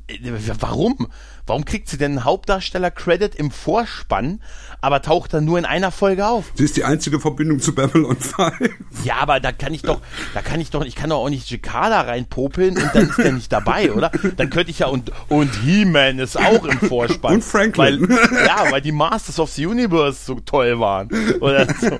äh, warum? Warum kriegt sie denn einen Hauptdarsteller-Credit im Vorspann, aber taucht dann nur in einer Folge auf? Sie ist die einzige Verbindung zu Babylon 5. Ja, aber da kann ich doch, da kann ich doch, ich kann doch auch nicht Jakada reinpopeln und dann ist der nicht dabei, oder? Dann könnte ich ja, und, und He-Man ist auch im Vorspann. Und Franklin. Weil, ja, weil die Masters of the Universe so toll waren. Oder so.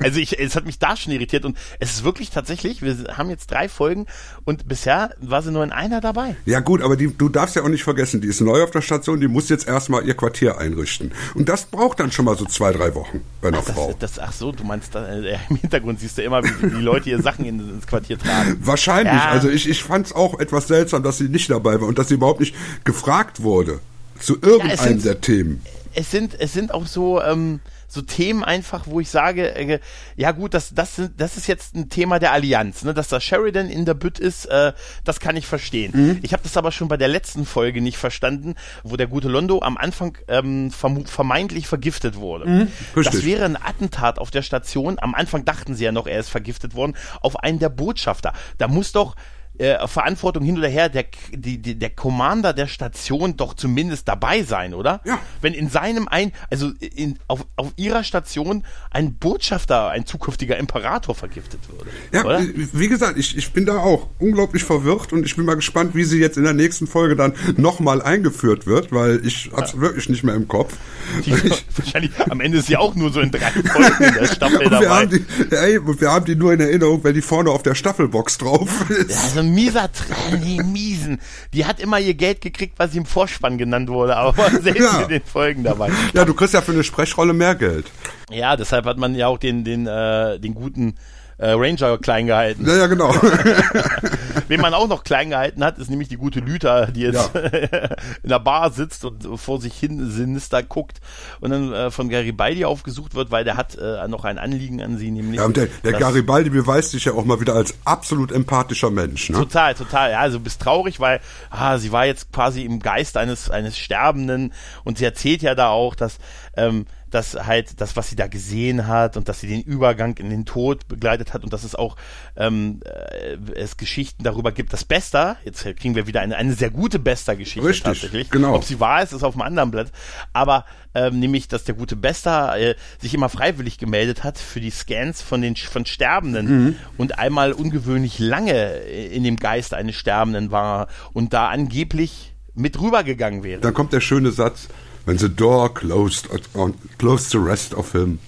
Also ich, es hat mich da schon irritiert und es ist wirklich tatsächlich, wir haben jetzt drei Folgen und bisher war sie nur in einer dabei. Ja gut, aber die, du darfst ja auch nicht vergessen, die ist neu auf der Station, die muss jetzt erstmal ihr Quartier einrichten. Und das braucht dann schon mal so zwei, drei Wochen bei einer ach, Frau. Das, das, ach so, du meinst, äh, im Hintergrund siehst du immer, wie die Leute ihre Sachen in, ins Quartier tragen. Wahrscheinlich. Ja. Also ich, ich fand es auch etwas seltsam, dass sie nicht dabei war und dass sie überhaupt nicht gefragt wurde zu irgendeinem ja, sind, der Themen. Es sind, es sind auch so, ähm, so Themen einfach, wo ich sage, äh, ja gut, das, das, das ist jetzt ein Thema der Allianz, ne? dass da Sheridan in der Bütt ist, äh, das kann ich verstehen. Mhm. Ich habe das aber schon bei der letzten Folge nicht verstanden, wo der gute Londo am Anfang ähm, vermeintlich vergiftet wurde. Mhm. Das wäre ein Attentat auf der Station. Am Anfang dachten sie ja noch, er ist vergiftet worden, auf einen der Botschafter. Da muss doch äh, Verantwortung hin oder her, der, die, die, der Commander der Station doch zumindest dabei sein, oder? Ja. Wenn in seinem ein, also in, auf, auf ihrer Station ein Botschafter, ein zukünftiger Imperator vergiftet würde. Ja, oder? wie gesagt, ich, ich bin da auch unglaublich verwirrt und ich bin mal gespannt, wie sie jetzt in der nächsten Folge dann nochmal eingeführt wird, weil ich hab's ja. wirklich nicht mehr im Kopf. Die, wahrscheinlich am Ende ist sie auch nur so in drei Folgen in der Staffel und dabei. Wir haben, die, ey, wir haben die nur in Erinnerung, wenn die vorne auf der Staffelbox drauf ist. Ja, so ein mieser Traum, die miesen. Die hat immer ihr Geld gekriegt, weil sie im Vorspann genannt wurde, aber selbst ja. in den Folgen dabei. Ja, du kriegst ja für eine Sprechrolle mehr Geld. Ja, deshalb hat man ja auch den, den, äh, den guten äh, Ranger klein gehalten. Ja, ja, genau. Wen man auch noch klein gehalten hat, ist nämlich die gute Lüter, die jetzt ja. in der Bar sitzt und vor sich hin sinister guckt und dann äh, von Garibaldi aufgesucht wird, weil der hat äh, noch ein Anliegen an sie, nämlich. Ja, und der, der Garibaldi beweist sich ja auch mal wieder als absolut empathischer Mensch. Ne? Total, total. Ja, also bist traurig, weil ah, sie war jetzt quasi im Geist eines, eines Sterbenden und sie erzählt ja da auch, dass ähm, dass halt das, was sie da gesehen hat und dass sie den Übergang in den Tod begleitet hat und dass es auch ähm, äh, es Geschichten darüber gibt, dass Bester, jetzt kriegen wir wieder eine, eine sehr gute Bester-Geschichte Richtig, tatsächlich. Genau. Ob sie wahr ist, ist auf einem anderen Blatt. Aber ähm, nämlich, dass der gute Bester äh, sich immer freiwillig gemeldet hat für die Scans von den von Sterbenden mhm. und einmal ungewöhnlich lange in dem Geist eines Sterbenden war und da angeblich mit rübergegangen wäre. Dann kommt der schöne Satz, when the door closed on closed the rest of him.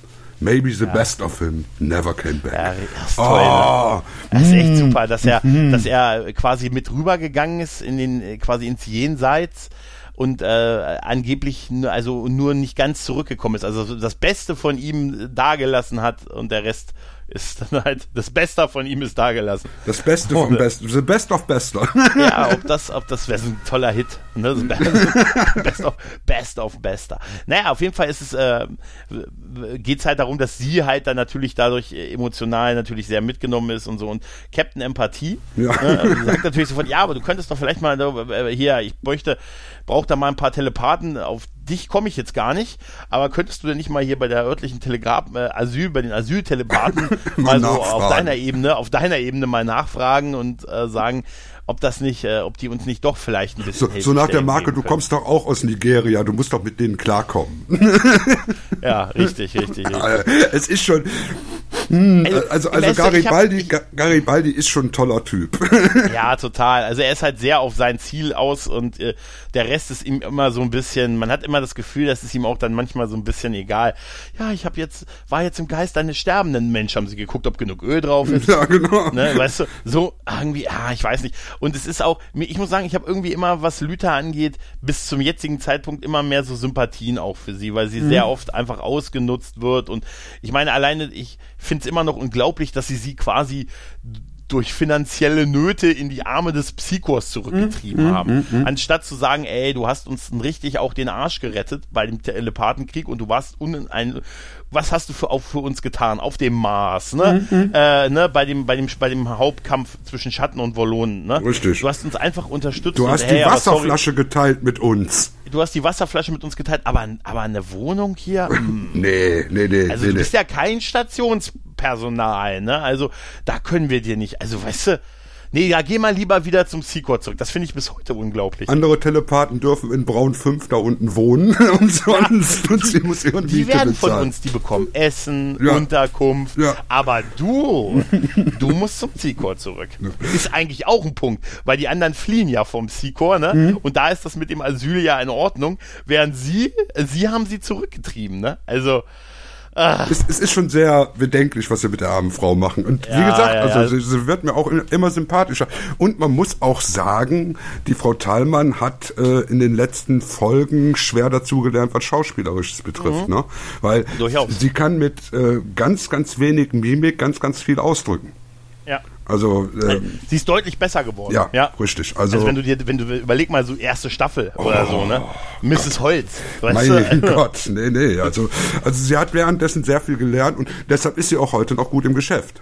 Maybe the ja. best of him never came back. Ja, das ist toll. Oh, ne? Das ist echt super, dass er, mm. dass er quasi mit rübergegangen ist in den, quasi ins Jenseits und äh, angeblich also nur nicht ganz zurückgekommen ist. Also das Beste von ihm dagelassen hat und der Rest ist dann halt das Beste von ihm ist dagelassen. Das Beste vom Besten, the best of Bester. Ja, ob das, ob das wäre ein toller Hit. Ne? Best of Best of Bester. Naja, auf jeden Fall ist es, äh, geht es halt darum, dass sie halt dann natürlich dadurch emotional natürlich sehr mitgenommen ist und so. Und Captain Empathie ja. ne, sagt natürlich sofort, ja, aber du könntest doch vielleicht mal äh, hier, ich bräuchte, brauche da mal ein paar Telepathen auf dich komme ich jetzt gar nicht, aber könntest du denn nicht mal hier bei der örtlichen Telegraph, äh, Asyl, bei den Asyltelepathen mal, mal so auf deiner Ebene, auf deiner Ebene mal nachfragen und äh, sagen, ob das nicht, äh, ob die uns nicht doch vielleicht ein bisschen So, so nach der Marke, du kommst doch auch aus Nigeria, du musst doch mit denen klarkommen. ja, richtig, richtig, richtig. Es ist schon, hm, also, also Garibaldi, hab, Garibaldi ist schon ein toller Typ. ja, total. Also er ist halt sehr auf sein Ziel aus und äh, der Rest ist ihm immer so ein bisschen, man hat immer das Gefühl, das ist ihm auch dann manchmal so ein bisschen egal. Ja, ich habe jetzt, war jetzt im Geist eines sterbenden Mensch, haben sie geguckt, ob genug Öl drauf ist. Ja, genau. Ne, weißt du, so irgendwie, ah, ich weiß nicht. Und es ist auch, ich muss sagen, ich habe irgendwie immer, was Lüther angeht, bis zum jetzigen Zeitpunkt immer mehr so Sympathien auch für sie, weil sie mhm. sehr oft einfach ausgenutzt wird. Und ich meine, alleine, ich finde es immer noch unglaublich, dass sie sie quasi durch finanzielle Nöte in die Arme des Psychos zurückgetrieben mm, haben. Mm, mm, Anstatt zu sagen, ey, du hast uns richtig auch den Arsch gerettet bei dem Telepathenkrieg und du warst un ein, was hast du für, auch für uns getan auf dem Mars, ne? Mhm. Äh, ne? Bei dem, bei dem, bei dem Hauptkampf zwischen Schatten und Wollonen, ne? Richtig. Du hast uns einfach unterstützt. Du hast und, die Wasserflasche geteilt mit uns. Du hast die Wasserflasche mit uns geteilt, aber, aber eine Wohnung hier? Hm. nee, nee, nee. Also nee, du bist nee. ja kein Stationspersonal, ne? Also da können wir dir nicht, also weißt du, Nee, ja, geh mal lieber wieder zum Secor zurück. Das finde ich bis heute unglaublich. Andere Telepathen dürfen in Braun 5 da unten wohnen und sonst ja. und sie muss ihren Die werden bezahlen. von uns, die bekommen Essen, ja. Unterkunft. Ja. Aber du, du musst zum Secor zurück. Ja. Ist eigentlich auch ein Punkt, weil die anderen fliehen ja vom Secor, ne? Mhm. Und da ist das mit dem Asyl ja in Ordnung, während sie, sie haben sie zurückgetrieben, ne? Also, es, es, ist schon sehr bedenklich, was sie mit der armen Frau machen. Und ja, wie gesagt, ja, also ja. Sie, sie, wird mir auch immer sympathischer. Und man muss auch sagen, die Frau Thalmann hat äh, in den letzten Folgen schwer dazugelernt, was Schauspielerisches betrifft. Mhm. Ne? Weil Durchaus. sie kann mit äh, ganz, ganz wenig Mimik ganz, ganz viel ausdrücken. Ja. Also äh, sie ist deutlich besser geworden. Ja, ja. richtig. Also, also, wenn du dir, wenn du überleg mal so erste Staffel oh, oder so, ne? Mrs. Gott. Holz. Mein Gott, nee, nee. Also, also sie hat währenddessen sehr viel gelernt und deshalb ist sie auch heute noch gut im Geschäft.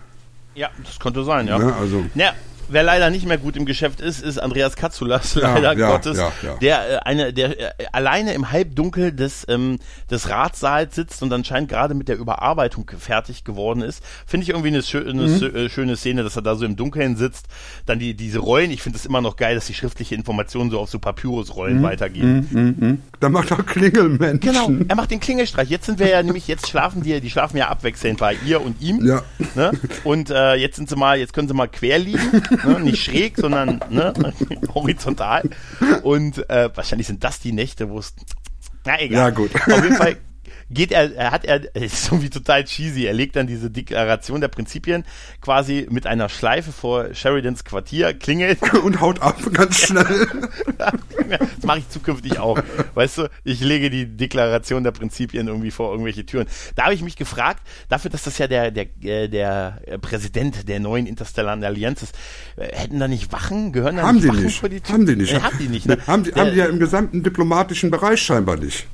Ja, das könnte sein, ja. ja also. Ja, Wer leider nicht mehr gut im Geschäft ist, ist Andreas Katzulas, leider ja, Gottes, ja, ja, der äh, eine, der äh, alleine im Halbdunkel des ähm, des Ratssaals sitzt und anscheinend gerade mit der Überarbeitung fertig geworden ist. Finde ich irgendwie eine, schö eine mhm. Äh, schöne Szene, dass er da so im Dunkeln sitzt. Dann die diese Rollen. Ich finde es immer noch geil, dass die schriftliche Informationen so auf so Papyrusrollen mhm. weitergehen. Mhm. mhm. Da macht er Klingelmenschen. Genau, er macht den Klingelstreich. Jetzt sind wir ja nämlich jetzt schlafen die, die schlafen ja abwechselnd bei ihr und ihm. Ja. Ne? Und äh, jetzt sind sie mal, jetzt können sie mal quer liegen ne? nicht schräg, sondern ne? horizontal. Und äh, wahrscheinlich sind das die Nächte, wo es na egal. Ja, gut. Auf jeden Fall geht er, er hat er, ist irgendwie total cheesy, er legt dann diese Deklaration der Prinzipien quasi mit einer Schleife vor Sheridans Quartier, klingelt. Und haut ab, ganz schnell. das mache ich zukünftig auch. Weißt du, ich lege die Deklaration der Prinzipien irgendwie vor irgendwelche Türen. Da habe ich mich gefragt, dafür, dass das ja der, der, äh, der Präsident der neuen interstellaren Allianz ist, äh, hätten da nicht Wachen, gehören da haben nicht die Wachen nicht. vor die Tür? Haben die nicht. Äh, haben die nicht, ne? Haben die, der, haben die ja im gesamten diplomatischen Bereich scheinbar nicht.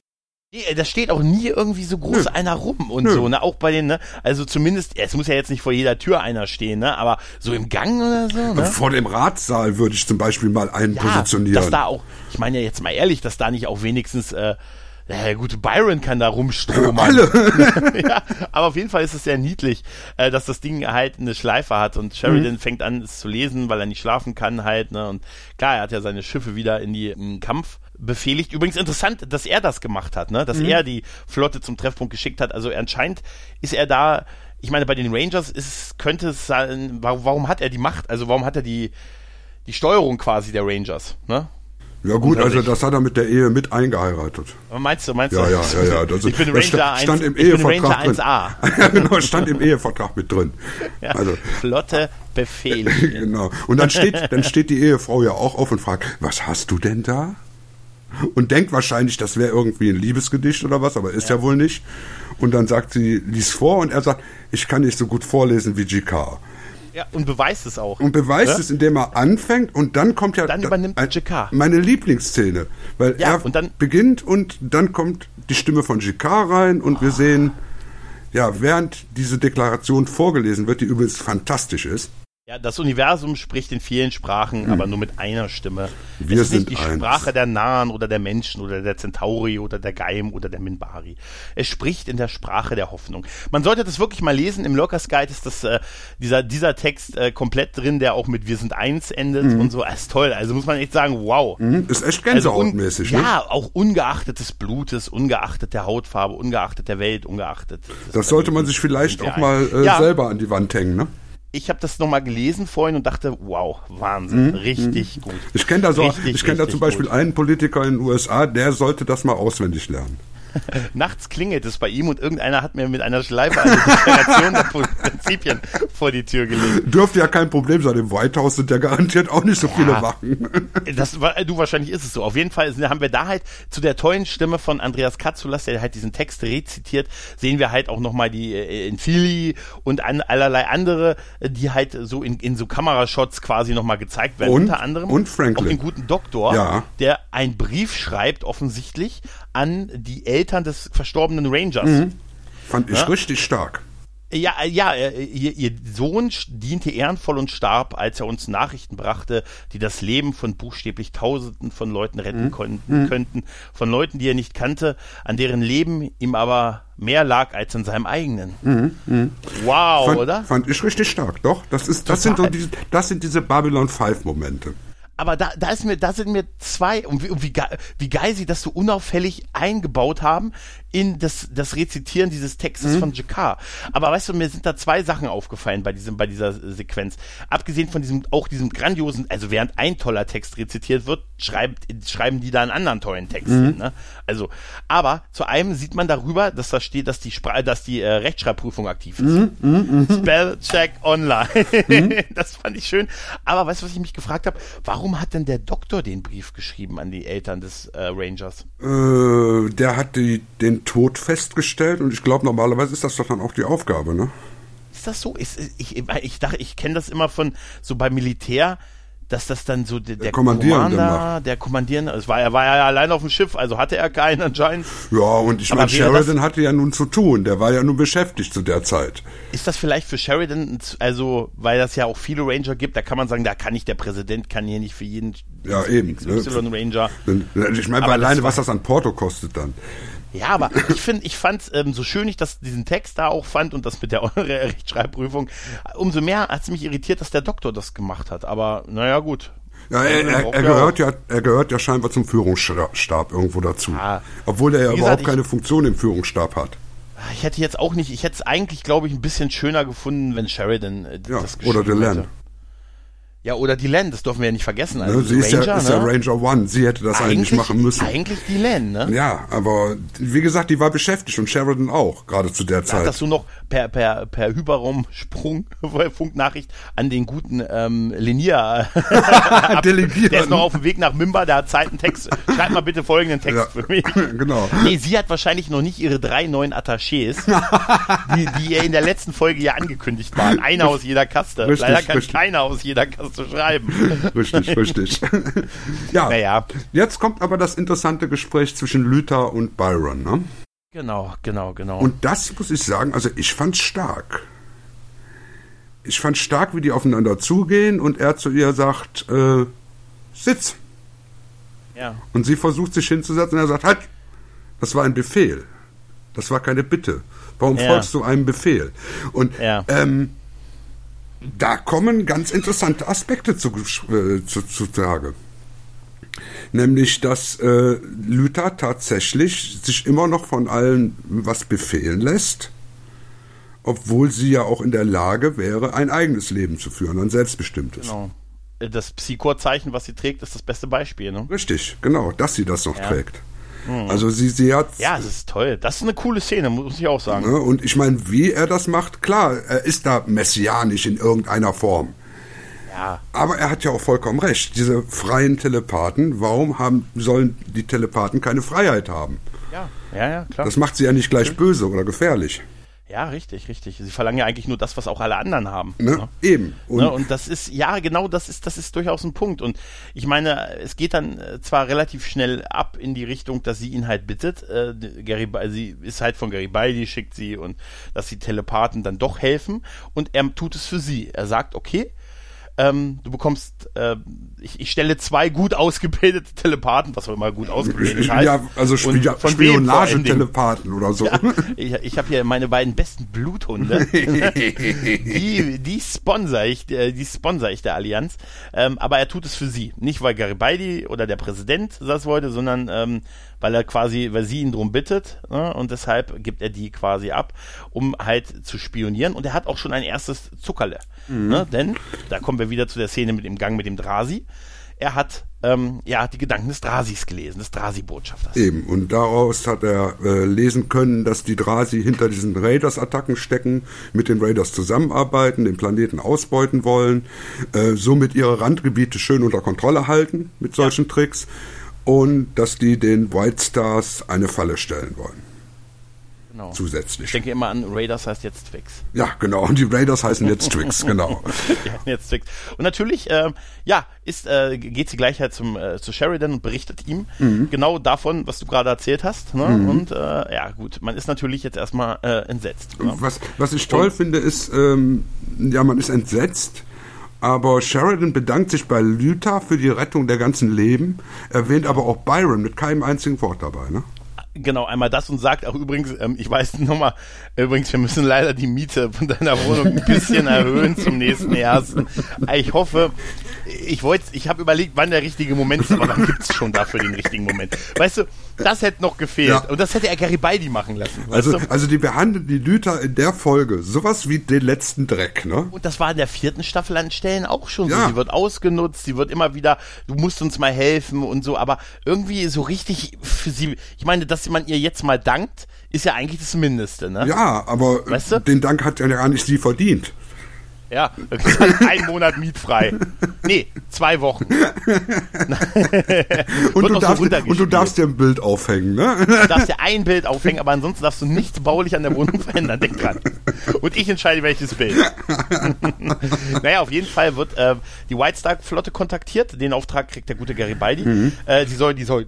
Nee, da steht auch nie irgendwie so groß Nö. einer rum und Nö. so, ne? Auch bei den, ne? Also zumindest, es muss ja jetzt nicht vor jeder Tür einer stehen, ne? Aber so im Gang oder so, ne? Vor dem Ratssaal würde ich zum Beispiel mal einen ja, positionieren. Dass da auch, ich meine ja jetzt mal ehrlich, dass da nicht auch wenigstens, äh, ja, gut, Byron kann da rumstromen. Alle. ja, aber auf jeden Fall ist es sehr niedlich, äh, dass das Ding halt eine Schleife hat und Sheridan mhm. fängt an, es zu lesen, weil er nicht schlafen kann halt, ne? Und klar, er hat ja seine Schiffe wieder in die im Kampf befehligt. Übrigens interessant, dass er das gemacht hat, ne? dass mhm. er die Flotte zum Treffpunkt geschickt hat. Also anscheinend ist er da, ich meine, bei den Rangers ist, könnte es sein, warum, warum hat er die Macht, also warum hat er die, die Steuerung quasi der Rangers, ne? Ja gut, also das hat er mit der Ehe mit eingeheiratet. Meinst du, meinst ja, du? Ja, ja, ja. Das ich bin Ranger stand, stand 1, im Ehevertrag Ranger 1A. ja, genau, stand im Ehevertrag mit drin. Ja, also, Flotte Befehl. genau. Und dann steht, dann steht die Ehefrau ja auch auf und fragt, was hast du denn da? Und denkt wahrscheinlich, das wäre irgendwie ein Liebesgedicht oder was, aber ist ja. ja wohl nicht. Und dann sagt sie, lies vor und er sagt, ich kann nicht so gut vorlesen wie GK. Ja, und beweist es auch. Und beweist ja? es, indem er anfängt und dann kommt ja dann übernimmt ein, GK. meine Lieblingsszene, weil ja, er und dann, beginnt und dann kommt die Stimme von GK rein und oh. wir sehen, ja, während diese Deklaration vorgelesen wird, die übrigens fantastisch ist, ja, das Universum spricht in vielen Sprachen, hm. aber nur mit einer Stimme. Wir es ist nicht die eins. Sprache der Nahen oder der Menschen oder der Centauri oder der Gaim oder der Minbari. Es spricht in der Sprache der Hoffnung. Man sollte das wirklich mal lesen. Im Lurkers Guide ist das, äh, dieser, dieser Text äh, komplett drin, der auch mit Wir sind eins endet mhm. und so. Das ist toll. Also muss man echt sagen, wow. Mhm. Ist echt gänsehautmäßig, also ne? Ja, auch ungeachtet des Blutes, ungeachtet der Hautfarbe, ungeachtet der Welt, ungeachtet. Das sollte man sich vielleicht auch mal äh, ja. selber an die Wand hängen, ne? Ich habe das nochmal gelesen vorhin und dachte, wow, Wahnsinn, mhm. richtig mhm. gut. Ich kenne da so, richtig, ich kenne da zum Beispiel gut. einen Politiker in den USA, der sollte das mal auswendig lernen. Nachts klingelt es bei ihm und irgendeiner hat mir mit einer Schleife eine Deklaration der Prinzipien vor die Tür gelegt. Dürfte ja kein Problem sein. Im White House sind ja garantiert auch nicht so ja, viele Wachen. Das du wahrscheinlich ist es so. Auf jeden Fall haben wir da halt zu der tollen Stimme von Andreas Katzulas, der halt diesen Text rezitiert, sehen wir halt auch nochmal die äh, in Philly und an allerlei andere, die halt so in, in so Kamerashots quasi nochmal gezeigt werden. Und, Unter anderem und Franklin. auch den guten Doktor, ja. der einen Brief schreibt, offensichtlich, an die Eltern des verstorbenen Rangers. Mhm. Fand ich ja? richtig stark. Ja, ja, äh, ihr, ihr, Sohn diente ehrenvoll und starb, als er uns Nachrichten brachte, die das Leben von buchstäblich Tausenden von Leuten retten mhm. konnten, mhm. könnten, von Leuten, die er nicht kannte, an deren Leben ihm aber mehr lag als an seinem eigenen. Mhm. mhm. Wow, fand, oder? Fand ich richtig stark, doch. Das ist, das sind so diese, das sind diese Babylon 5 Momente aber da, da ist mir, da sind mir zwei, und wie, und wie, geil, wie geil sie das so unauffällig eingebaut haben in das, das Rezitieren dieses Textes mhm. von Jakar. Aber weißt du, mir sind da zwei Sachen aufgefallen bei diesem, bei dieser Sequenz. Abgesehen von diesem, auch diesem grandiosen, also während ein toller Text rezitiert wird, schreibt, schreiben die da einen anderen tollen Text mhm. hin, ne? Also, aber zu einem sieht man darüber, dass da steht, dass die Spra dass die äh, Rechtschreibprüfung aktiv ist. Mhm. mhm, mhm. Spellcheck online. Mhm. das fand ich schön. Aber weißt du, was ich mich gefragt habe? Warum hat denn der Doktor den Brief geschrieben an die Eltern des äh, Rangers? Äh, der hat die, den Tod festgestellt und ich glaube, normalerweise ist das doch dann auch die Aufgabe, ne? Ist das so? Ist, ich, ich dachte, ich kenne das immer von so beim Militär, dass das dann so der, der Kommandierende Commander, der Kommandierende, es war, er war ja allein auf dem Schiff, also hatte er keinen anscheinend. Ja, und ich meine, Sheridan hatte ja nun zu tun, der war ja nun beschäftigt zu der Zeit. Ist das vielleicht für Sheridan, also, weil das ja auch viele Ranger gibt, da kann man sagen, da kann nicht der Präsident, kann hier nicht für jeden ja, eben, XY ne? Ranger. Ich meine, alleine, was das an Porto kostet dann. Ja, aber ich finde, ich fand ähm, so schön ich das, diesen Text da auch fand und das mit der Rechtschreibprüfung, umso mehr hat es mich irritiert, dass der Doktor das gemacht hat. Aber naja, gut. Ja, er, er, er gehört ja, er gehört ja scheinbar zum Führungsstab irgendwo dazu. Ja, Obwohl er ja gesagt, überhaupt keine Funktion im Führungsstab hat. Ich hätte jetzt auch nicht, ich hätte es eigentlich, glaube ich, ein bisschen schöner gefunden, wenn Sheridan äh, ja, das Oder Delenn. Ja, oder die Len, das dürfen wir ja nicht vergessen. Also ne, sie ist, Ranger, ja, ist ne? ja Ranger One, sie hätte das eigentlich, eigentlich machen müssen. Eigentlich die Len, ne? Ja, aber wie gesagt, die war beschäftigt und Sheridan auch, gerade zu der Zeit. Hast du noch per, per, per Hyperraum-Sprung, Funknachricht an den guten ähm, Linier delegiert. Der ist noch auf dem Weg nach Mimba, der hat Zeit einen Text. Schreib mal bitte folgenden Text ja, für mich. Genau. Nee, sie hat wahrscheinlich noch nicht ihre drei neuen Attachés, die, die in der letzten Folge ja angekündigt waren. Einer aus jeder Kaste. Richtig, Leider kann richtig. keiner aus jeder Kaste zu schreiben. Richtig, richtig. ja. Naja. Jetzt kommt aber das interessante Gespräch zwischen Luther und Byron, ne? Genau, genau, genau. Und das muss ich sagen, also ich fand's stark. Ich fand stark, wie die aufeinander zugehen und er zu ihr sagt, äh, sitz. Ja. Und sie versucht sich hinzusetzen und er sagt, halt, das war ein Befehl. Das war keine Bitte. Warum ja. folgst du einem Befehl? Und ja. ähm, da kommen ganz interessante Aspekte zu, äh, zu, zu Tage. Nämlich, dass äh, Luther tatsächlich sich immer noch von allen was befehlen lässt, obwohl sie ja auch in der Lage wäre, ein eigenes Leben zu führen, ein selbstbestimmtes. Genau. Das Psychorzeichen, was sie trägt, ist das beste Beispiel. Ne? Richtig, genau, dass sie das noch ja. trägt. Mhm. Also sie, sie hat. Ja, es ist toll. Das ist eine coole Szene, muss ich auch sagen. Ne, und ich meine, wie er das macht, klar, er ist da messianisch in irgendeiner Form. Ja. Aber er hat ja auch vollkommen recht. Diese freien Telepathen, warum haben, sollen die Telepathen keine Freiheit haben? Ja, ja, ja, klar. Das macht sie ja nicht gleich böse oder gefährlich. Ja, richtig, richtig. Sie verlangen ja eigentlich nur das, was auch alle anderen haben. Ne? Ne? Eben. Und, ne? und, das ist, ja, genau, das ist, das ist durchaus ein Punkt. Und ich meine, es geht dann äh, zwar relativ schnell ab in die Richtung, dass sie ihn halt bittet. Äh, Gary, sie ist halt von Garibaldi, schickt sie und dass die Telepathen dann doch helfen. Und er tut es für sie. Er sagt, okay, ähm, du bekommst, äh, ich, ich stelle zwei gut ausgebildete Telepathen, was auch immer gut ausgebildet heißt. Ja, also Spi Spionage-Telepathen oder so. Ja, ich ich habe hier meine beiden besten Bluthunde. die, die sponsor ich, äh, die sponsor ich der Allianz. Ähm, aber er tut es für sie. Nicht, weil Garibaldi oder der Präsident das wollte, sondern ähm, weil er quasi, weil sie ihn drum bittet ne? und deshalb gibt er die quasi ab, um halt zu spionieren. Und er hat auch schon ein erstes Zuckerle. Mhm. Ne? Denn, da kommen wir wieder zu der Szene mit dem Gang mit dem Drasi. Er hat ähm, ja die Gedanken des Drasis gelesen, des Drasi-Botschafters. Eben, und daraus hat er äh, lesen können, dass die Drasi hinter diesen Raiders-Attacken stecken, mit den Raiders zusammenarbeiten, den Planeten ausbeuten wollen, äh, somit ihre Randgebiete schön unter Kontrolle halten mit solchen ja. Tricks und dass die den White Stars eine Falle stellen wollen. Genau. Zusätzlich. Ich denke immer an Raiders heißt jetzt Twix. Ja, genau. Und die Raiders heißen jetzt Twix, genau. die heißen jetzt Twix. Und natürlich, ähm, ja, ist, äh, geht sie gleich halt zum, äh, zu Sheridan und berichtet ihm mhm. genau davon, was du gerade erzählt hast. Ne? Mhm. Und äh, ja, gut, man ist natürlich jetzt erstmal äh, entsetzt. Ne? Was, was ich toll und, finde, ist, ähm, ja, man ist entsetzt aber Sheridan bedankt sich bei Luther für die Rettung der ganzen Leben, erwähnt aber auch Byron mit keinem einzigen Wort dabei, ne? Genau, einmal das und sagt auch übrigens, ähm, ich weiß nochmal, übrigens, wir müssen leider die Miete von deiner Wohnung ein bisschen erhöhen zum nächsten ersten. Ich hoffe, ich wollte, ich habe überlegt, wann der richtige Moment ist, aber dann gibt es schon dafür den richtigen Moment. Weißt du, das hätte noch gefehlt. Ja. Und das hätte er Garibaldi machen lassen. Also, also die behandeln die Lüter in der Folge sowas wie den letzten Dreck, ne? Und das war in der vierten Staffel an Stellen auch schon ja. so. Sie wird ausgenutzt, sie wird immer wieder, du musst uns mal helfen und so, aber irgendwie so richtig für sie, ich meine, dass man ihr jetzt mal dankt, ist ja eigentlich das Mindeste, ne? Ja, aber weißt du? den Dank hat ja gar nicht sie verdient. Ja, halt ein Monat mietfrei. Nee, zwei Wochen. und, du darfst, so und du darfst dir ein Bild aufhängen, ne? Du darfst dir ein Bild aufhängen, aber ansonsten darfst du nichts baulich an der Wohnung verändern. Denk dran. Und ich entscheide welches Bild. naja, auf jeden Fall wird äh, die White Star Flotte kontaktiert. Den Auftrag kriegt der gute Garibaldi. Mhm. Äh, die soll, die soll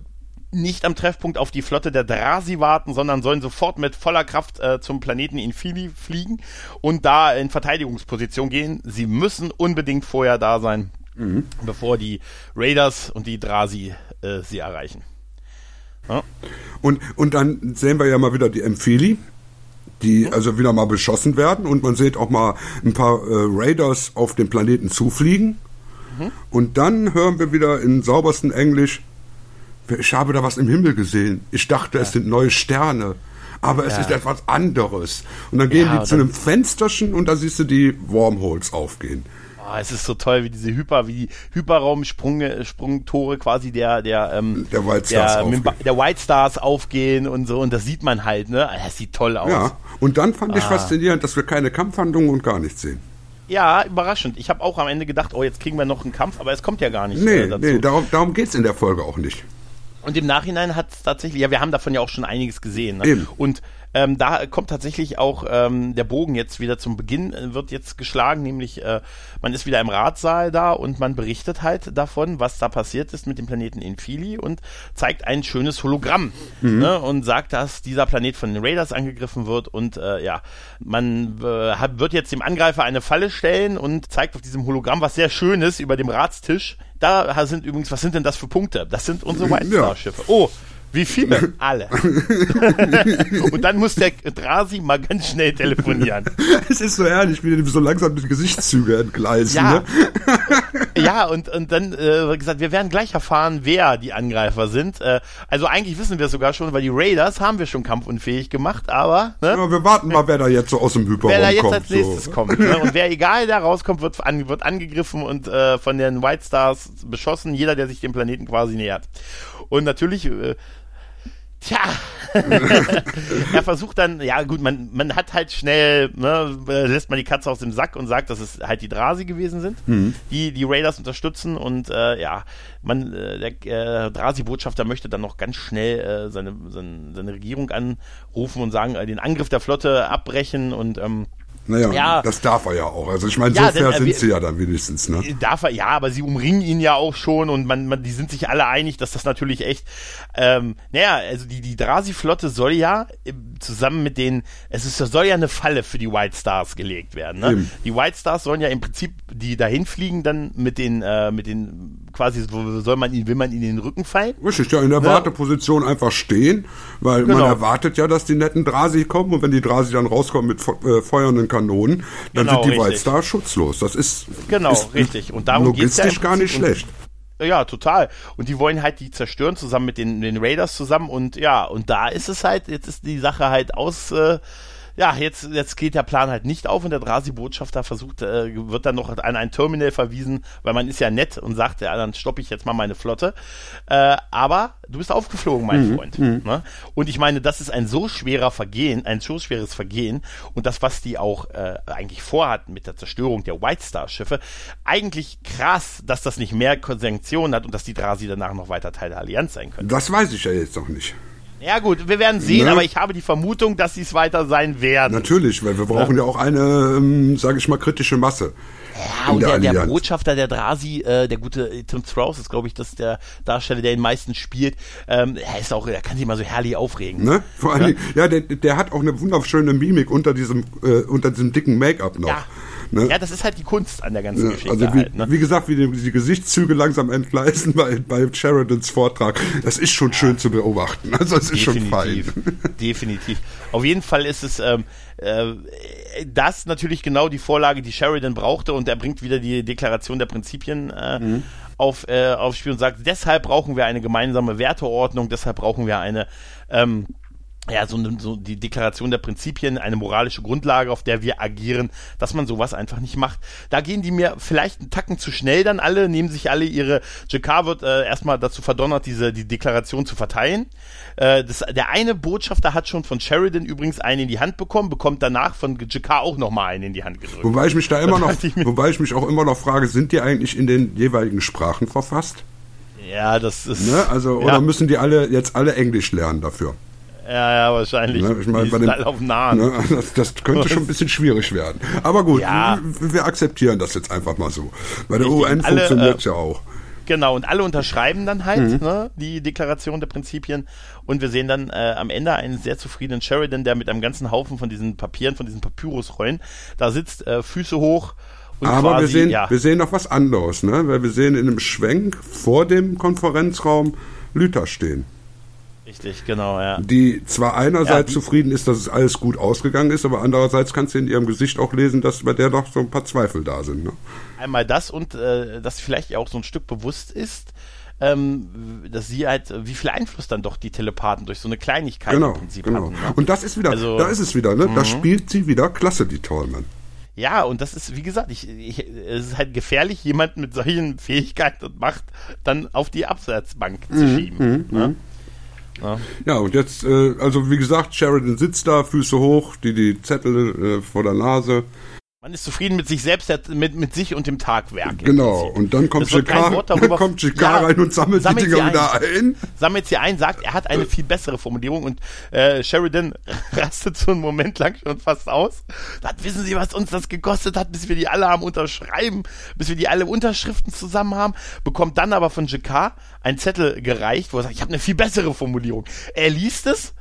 nicht am Treffpunkt auf die Flotte der Drasi warten, sondern sollen sofort mit voller Kraft äh, zum Planeten Infili fliegen und da in Verteidigungsposition gehen. Sie müssen unbedingt vorher da sein, mhm. bevor die Raiders und die Drasi äh, sie erreichen. Ja. Und, und dann sehen wir ja mal wieder die Emphili, die mhm. also wieder mal beschossen werden und man sieht auch mal ein paar äh, Raiders auf den Planeten zufliegen. Mhm. Und dann hören wir wieder in sauberstem Englisch, ich habe da was im Himmel gesehen. Ich dachte, ja. es sind neue Sterne. Aber es ja. ist etwas anderes. Und dann gehen die zu einem Fensterchen und da siehst du die Wormholes aufgehen. Oh, es ist so toll, wie diese Hyper, wie die Hyperraumsprungtore Sprungtore quasi der der ähm, der White Stars der, aufgehen. der White Stars aufgehen und so und das sieht man halt, ne? Das sieht toll aus. Ja. Und dann fand ah. ich faszinierend, dass wir keine Kampfhandlungen und gar nichts sehen. Ja, überraschend. Ich habe auch am Ende gedacht, oh, jetzt kriegen wir noch einen Kampf, aber es kommt ja gar nicht nee, äh, dazu. Nee, darum, darum geht es in der Folge auch nicht. Und im Nachhinein hat es tatsächlich, ja, wir haben davon ja auch schon einiges gesehen. Ne? Eben. Und ähm, da kommt tatsächlich auch ähm, der Bogen jetzt wieder zum Beginn, äh, wird jetzt geschlagen, nämlich äh, man ist wieder im Ratsaal da und man berichtet halt davon, was da passiert ist mit dem Planeten Infili und zeigt ein schönes Hologramm mhm. ne, und sagt, dass dieser Planet von den Raiders angegriffen wird und äh, ja, man äh, hat, wird jetzt dem Angreifer eine Falle stellen und zeigt auf diesem Hologramm was sehr Schönes über dem Ratstisch. Da sind übrigens, was sind denn das für Punkte? Das sind unsere White Star Schiffe. Oh, wie viele? Alle. und dann muss der Drasi mal ganz schnell telefonieren. Es ist so ehrlich, wie so langsam die Gesichtszüge entgleisen. Ja, ne? ja und, und dann äh, gesagt, wir werden gleich erfahren, wer die Angreifer sind. Äh, also eigentlich wissen wir sogar schon, weil die Raiders haben wir schon kampfunfähig gemacht, aber... Ne? Ja, wir warten mal, wer da jetzt so aus dem Hyperraum kommt. Wer da jetzt kommt, als nächstes so. kommt. Ne? Und wer egal der rauskommt, wird, an, wird angegriffen und äh, von den White Stars beschossen. Jeder, der sich dem Planeten quasi nähert. Und natürlich äh, Tja, er versucht dann, ja gut, man, man hat halt schnell, ne, lässt man die Katze aus dem Sack und sagt, dass es halt die Drasi gewesen sind, mhm. die die Raiders unterstützen und äh, ja, man, äh, der äh, Drasi-Botschafter möchte dann noch ganz schnell äh, seine, seine, seine Regierung anrufen und sagen, äh, den Angriff der Flotte abbrechen und ähm, naja, ja. das darf er ja auch. Also ich meine, ja, so fair denn, sind sie ja dann wenigstens, ne? Darf er, ja, aber sie umringen ihn ja auch schon und man, man die sind sich alle einig, dass das natürlich echt, ähm, naja, also die, die Drasi-Flotte soll ja äh, zusammen mit den, es ist, soll ja eine Falle für die White Stars gelegt werden, ne? Eben. Die White Stars sollen ja im Prinzip die dahin fliegen dann mit den, äh, mit den quasi soll man ihn, will man ihn in den Rücken fallen? Richtig, ja, in der ja. Warteposition einfach stehen, weil genau. man erwartet ja, dass die netten Drasi kommen und wenn die Drasi dann rauskommen mit äh, feuernden Kanonen, dann genau, sind die White Star schutzlos. Das ist, genau, ist richtig. Und darum logistisch ja gar nicht schlecht. Ja, total. Und die wollen halt die zerstören zusammen mit den, den Raiders zusammen und ja, und da ist es halt, jetzt ist die Sache halt aus, äh, ja, jetzt, jetzt geht der Plan halt nicht auf und der Drasi-Botschafter versucht, äh, wird dann noch an ein Terminal verwiesen, weil man ist ja nett und sagt, ja, dann stoppe ich jetzt mal meine Flotte. Äh, aber du bist aufgeflogen, mein mhm, Freund. Mhm. Ne? Und ich meine, das ist ein so schwerer Vergehen, ein so schweres Vergehen und das, was die auch äh, eigentlich vorhatten mit der Zerstörung der White Star-Schiffe, eigentlich krass, dass das nicht mehr Sanktionen hat und dass die Drasi danach noch weiter Teil der Allianz sein können. Das weiß ich ja jetzt noch nicht. Ja gut, wir werden sehen, ne? aber ich habe die Vermutung, dass sie es weiter sein werden. Natürlich, weil wir brauchen ja, ja auch eine, ähm, sage ich mal, kritische Masse. Ja, und der, der, der, Botschafter der Drasi, äh, der gute äh, Tim Strauss ist, glaube ich, das der Darsteller, der den meisten spielt. Ähm, er ist auch, er kann sich mal so herrlich aufregen. Ne? Vor allem, ja, ja der, der hat auch eine wunderschöne Mimik unter diesem, äh, unter diesem dicken Make-up noch. Ja. Ne? Ja, das ist halt die Kunst an der ganzen ja, Geschichte. Also wie, halt, ne? wie gesagt, wie die, die, Gesichtszüge langsam entgleisen bei, bei Sheridans Vortrag, das ist schon ja. schön zu beobachten. Also es ist schon fein. Definitiv. Auf jeden Fall ist es ähm, äh, das natürlich genau die Vorlage, die Sheridan brauchte und er bringt wieder die Deklaration der Prinzipien äh, mhm. auf, äh, aufs Spiel und sagt, deshalb brauchen wir eine gemeinsame Werteordnung, deshalb brauchen wir eine ähm, ja, so, so die Deklaration der Prinzipien, eine moralische Grundlage, auf der wir agieren, dass man sowas einfach nicht macht. Da gehen die mir vielleicht einen Tacken zu schnell dann alle, nehmen sich alle ihre, JK wird äh, erstmal dazu verdonnert, diese die Deklaration zu verteilen. Äh, das, der eine Botschafter hat schon von Sheridan übrigens einen in die Hand bekommen, bekommt danach von JK auch nochmal einen in die Hand gedrückt. Wobei ich mich da immer noch, ich wobei ich mich auch immer noch frage, sind die eigentlich in den jeweiligen Sprachen verfasst? Ja, das ist. Ne? Also, ja. oder müssen die alle jetzt alle Englisch lernen dafür? Ja, ja, wahrscheinlich. Ne, ich meine, bei dem, auf Nahen. Ne, das, das, könnte schon ein bisschen schwierig werden. Aber gut, ja. wir, akzeptieren das jetzt einfach mal so. Bei der UN funktioniert es äh, ja auch. Genau, und alle unterschreiben dann halt mhm. ne, die Deklaration der Prinzipien. Und wir sehen dann äh, am Ende einen sehr zufriedenen Sheridan, der mit einem ganzen Haufen von diesen Papieren, von diesen Papyrusrollen da sitzt, äh, Füße hoch. Und Aber quasi, wir, sehen, ja. wir sehen noch was anderes, ne? weil wir sehen in einem Schwenk vor dem Konferenzraum Lüther stehen. Richtig, genau, ja. Die zwar einerseits ja, zufrieden ist, dass es alles gut ausgegangen ist, aber andererseits kannst du in ihrem Gesicht auch lesen, dass bei der doch so ein paar Zweifel da sind. Ne? Einmal das und äh, dass vielleicht auch so ein Stück bewusst ist, ähm, dass sie halt, wie viel Einfluss dann doch die Telepathen durch so eine Kleinigkeit genau, im Prinzip genau. hatten. Ne? Und das ist wieder, also, da ist es wieder, ne? Da mhm. spielt sie wieder klasse, die Tallman. Ja, und das ist, wie gesagt, ich, ich, es ist halt gefährlich, jemanden mit solchen Fähigkeiten und Macht dann auf die Absatzbank zu mhm, schieben. Mhm, ne? Ja. ja, und jetzt, äh, also wie gesagt, Sheridan sitzt da, Füße hoch, die, die Zettel äh, vor der Nase. Man ist zufrieden mit sich selbst, mit, mit sich und dem Tagwerk. Genau, und dann kommt Jacquard kommt ja, rein und sammelt, sammelt die Dinger wieder ein. Sammelt sie ein, sagt, er hat eine viel bessere Formulierung und äh, Sheridan rastet so einen Moment lang schon fast aus. Sagt, wissen Sie, was uns das gekostet hat, bis wir die alle haben unterschreiben, bis wir die alle Unterschriften zusammen haben, bekommt dann aber von Jacquard einen Zettel gereicht, wo er sagt, ich habe eine viel bessere Formulierung. Er liest es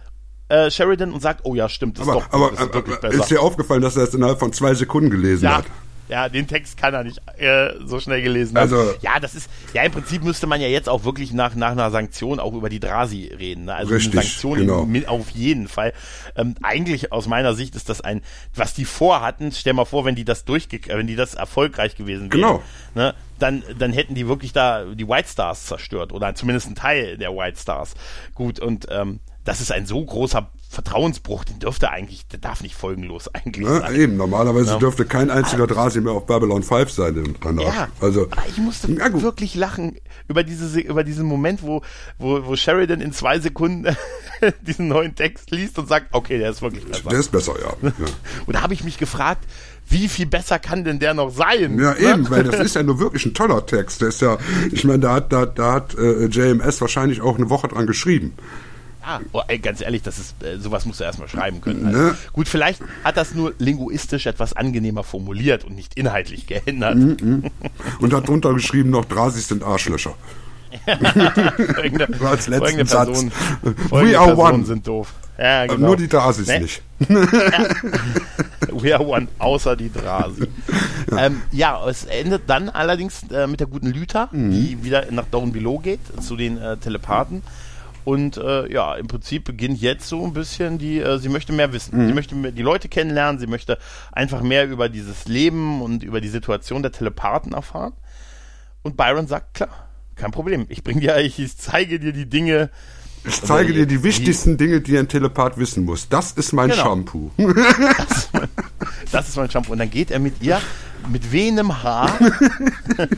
äh, Sheridan und sagt, oh ja, stimmt, das aber, ist doch aber, das ist wirklich besser. Ist dir aufgefallen, dass er es innerhalb von zwei Sekunden gelesen ja. hat? Ja, den Text kann er nicht äh, so schnell gelesen haben. Also, ja, das ist, ja, im Prinzip müsste man ja jetzt auch wirklich nach, nach einer Sanktion auch über die Drasi reden. Ne? Also richtig, eine Sanktion genau. in, auf jeden Fall. Ähm, eigentlich aus meiner Sicht ist das ein, was die vorhatten, stell mal vor, wenn die das durchge wenn die das erfolgreich gewesen wären, genau. ne, dann, dann hätten die wirklich da die White Stars zerstört oder zumindest ein Teil der White Stars. Gut, und ähm, das ist ein so großer Vertrauensbruch, den dürfte eigentlich, der darf nicht folgenlos eigentlich ja, sein. Eben, normalerweise ja. dürfte kein einziger Drasi mehr auf Babylon 5 sein danach. Ja, also, ich musste wirklich lachen über, diese, über diesen Moment, wo, wo, wo Sheridan in zwei Sekunden diesen neuen Text liest und sagt, okay, der ist wirklich besser. Der ist besser, ja. ja. Und da habe ich mich gefragt, wie viel besser kann denn der noch sein? Ja, ne? eben, weil das ist ja nur wirklich ein toller Text. Der ist ja, ich meine, da hat, da, da hat äh, JMS wahrscheinlich auch eine Woche dran geschrieben. Ja, oh, ey, ganz ehrlich, das ist, äh, sowas musst du erstmal schreiben können. Also, ne? Gut, vielleicht hat das nur linguistisch etwas angenehmer formuliert und nicht inhaltlich geändert. Mm -mm. Und hat drunter geschrieben noch, Drasis sind Arschlöcher. folgende, als letzten Person, Satz. We are Personen one. sind doof. Ja, genau. Nur die Drasis nee. nicht. We are one, außer die Drasi. Ja, ähm, ja es endet dann allerdings äh, mit der guten Lüther, mhm. die wieder nach Down Below geht, zu den äh, Telepathen. Und äh, ja, im Prinzip beginnt jetzt so ein bisschen die, äh, sie möchte mehr wissen. Mhm. Sie möchte die Leute kennenlernen, sie möchte einfach mehr über dieses Leben und über die Situation der Telepathen erfahren. Und Byron sagt, klar, kein Problem. Ich bringe dir, ich zeige dir die Dinge. Ich zeige dir die wichtigsten Dinge, die ein Telepath wissen muss. Das ist mein genau. Shampoo. Das ist mein, das ist mein Shampoo. Und dann geht er mit ihr mit wenem Haar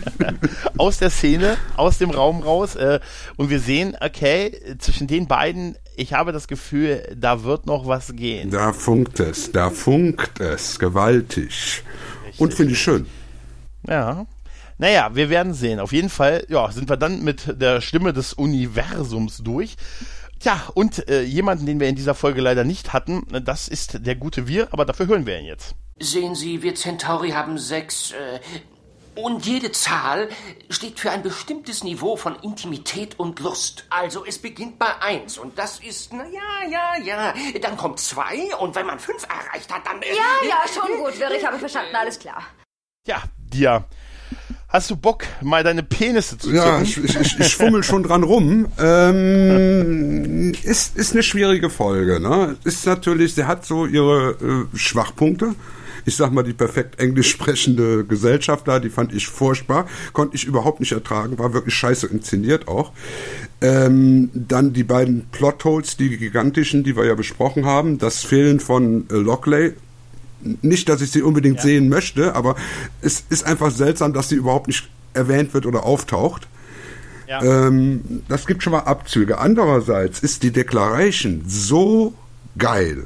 aus der Szene, aus dem Raum raus. Äh, und wir sehen, okay, zwischen den beiden, ich habe das Gefühl, da wird noch was gehen. Da funkt es, da funkt es, gewaltig. Richtig. Und finde ich schön. Ja. Naja, wir werden sehen. Auf jeden Fall, ja, sind wir dann mit der Stimme des Universums durch. Tja, und äh, jemanden, den wir in dieser Folge leider nicht hatten, das ist der gute Wir, aber dafür hören wir ihn jetzt. Sehen Sie, wir Centauri haben sechs. Äh, und jede Zahl steht für ein bestimmtes Niveau von Intimität und Lust. Also es beginnt bei eins und das ist, na ja, ja, ja. Dann kommt zwei und wenn man fünf erreicht hat, dann. Äh, ja, ja, schon gut, Wirr, ich habe verstanden, alles klar. Ja, dir. Hast du Bock, mal deine Penisse zu zucken? Ja, ich, ich, ich fummel schon dran rum. Ähm, ist, ist eine schwierige Folge. Ne? Ist natürlich, sie hat so ihre äh, Schwachpunkte ich sag mal, die perfekt englisch sprechende Gesellschaft da, die fand ich furchtbar, konnte ich überhaupt nicht ertragen, war wirklich scheiße inszeniert auch. Ähm, dann die beiden Plotholes, die gigantischen, die wir ja besprochen haben, das Fehlen von äh, Lockley, nicht, dass ich sie unbedingt ja. sehen möchte, aber es ist einfach seltsam, dass sie überhaupt nicht erwähnt wird oder auftaucht. Ja. Ähm, das gibt schon mal Abzüge. Andererseits ist die Declaration so geil.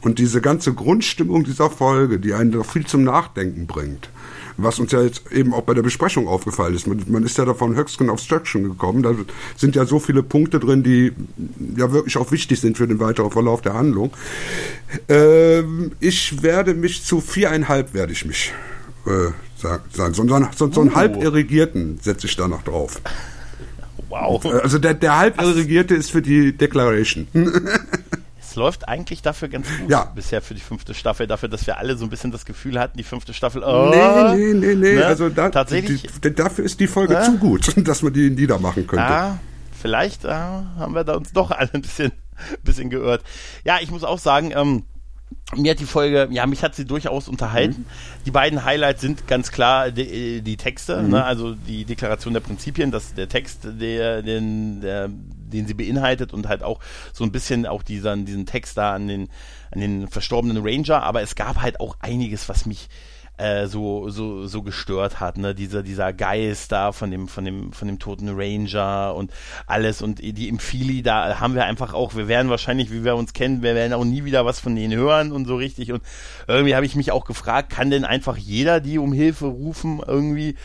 Und diese ganze Grundstimmung dieser Folge, die einen doch viel zum Nachdenken bringt. Was uns ja jetzt eben auch bei der Besprechung aufgefallen ist. Man, man ist ja davon Höchstgen Obstruction gekommen. Da sind ja so viele Punkte drin, die ja wirklich auch wichtig sind für den weiteren Verlauf der Handlung. Ähm, ich werde mich zu viereinhalb werde ich mich äh, sagen. So, so, so, so einen uh. halb irrigierten setze ich da noch drauf. Wow. Also der, der halb irrigierte ist für die Declaration. läuft eigentlich dafür ganz gut ja. bisher für die fünfte Staffel, dafür, dass wir alle so ein bisschen das Gefühl hatten, die fünfte Staffel. Oh, nee, nee, nee, nee. Ne? Also da, tatsächlich. Die, dafür ist die Folge äh? zu gut, dass man die niedermachen könnte. Ah, vielleicht äh, haben wir da uns doch alle ein bisschen, bisschen geirrt. Ja, ich muss auch sagen, ähm, mir hat die Folge, ja, mich hat sie durchaus unterhalten. Mhm. Die beiden Highlights sind ganz klar die, die Texte, mhm. ne? also die Deklaration der Prinzipien, dass der Text, der, den, der, den sie beinhaltet und halt auch so ein bisschen auch diesen, diesen Text da an den, an den verstorbenen Ranger, aber es gab halt auch einiges, was mich äh, so, so, so gestört hat, ne? Dieser, dieser Geist da von dem, von dem, von dem toten Ranger und alles und die im Philly, da haben wir einfach auch, wir werden wahrscheinlich, wie wir uns kennen, wir werden auch nie wieder was von denen hören und so richtig und irgendwie habe ich mich auch gefragt, kann denn einfach jeder die um Hilfe rufen irgendwie?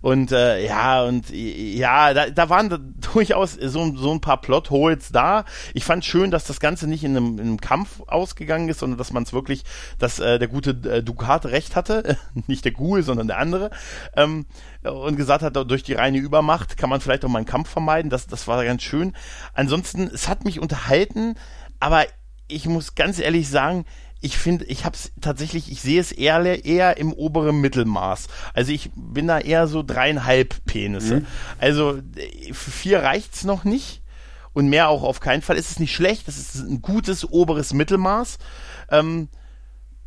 Und äh, ja, und ja, da, da waren da durchaus so, so ein paar Plotholes da. Ich fand schön, dass das Ganze nicht in einem, in einem Kampf ausgegangen ist, sondern dass man es wirklich, dass äh, der gute äh, Ducat recht hatte, nicht der Ghoul, sondern der andere, ähm, und gesagt hat, durch die reine Übermacht kann man vielleicht auch mal einen Kampf vermeiden. Das, das war ganz schön. Ansonsten, es hat mich unterhalten, aber ich muss ganz ehrlich sagen, ich finde, ich habe es tatsächlich, ich sehe es eher, eher im oberen Mittelmaß. Also ich bin da eher so dreieinhalb Penisse. Mhm. Also für vier reicht's noch nicht und mehr auch auf keinen Fall. Es ist nicht schlecht, es ist ein gutes oberes Mittelmaß. Ähm,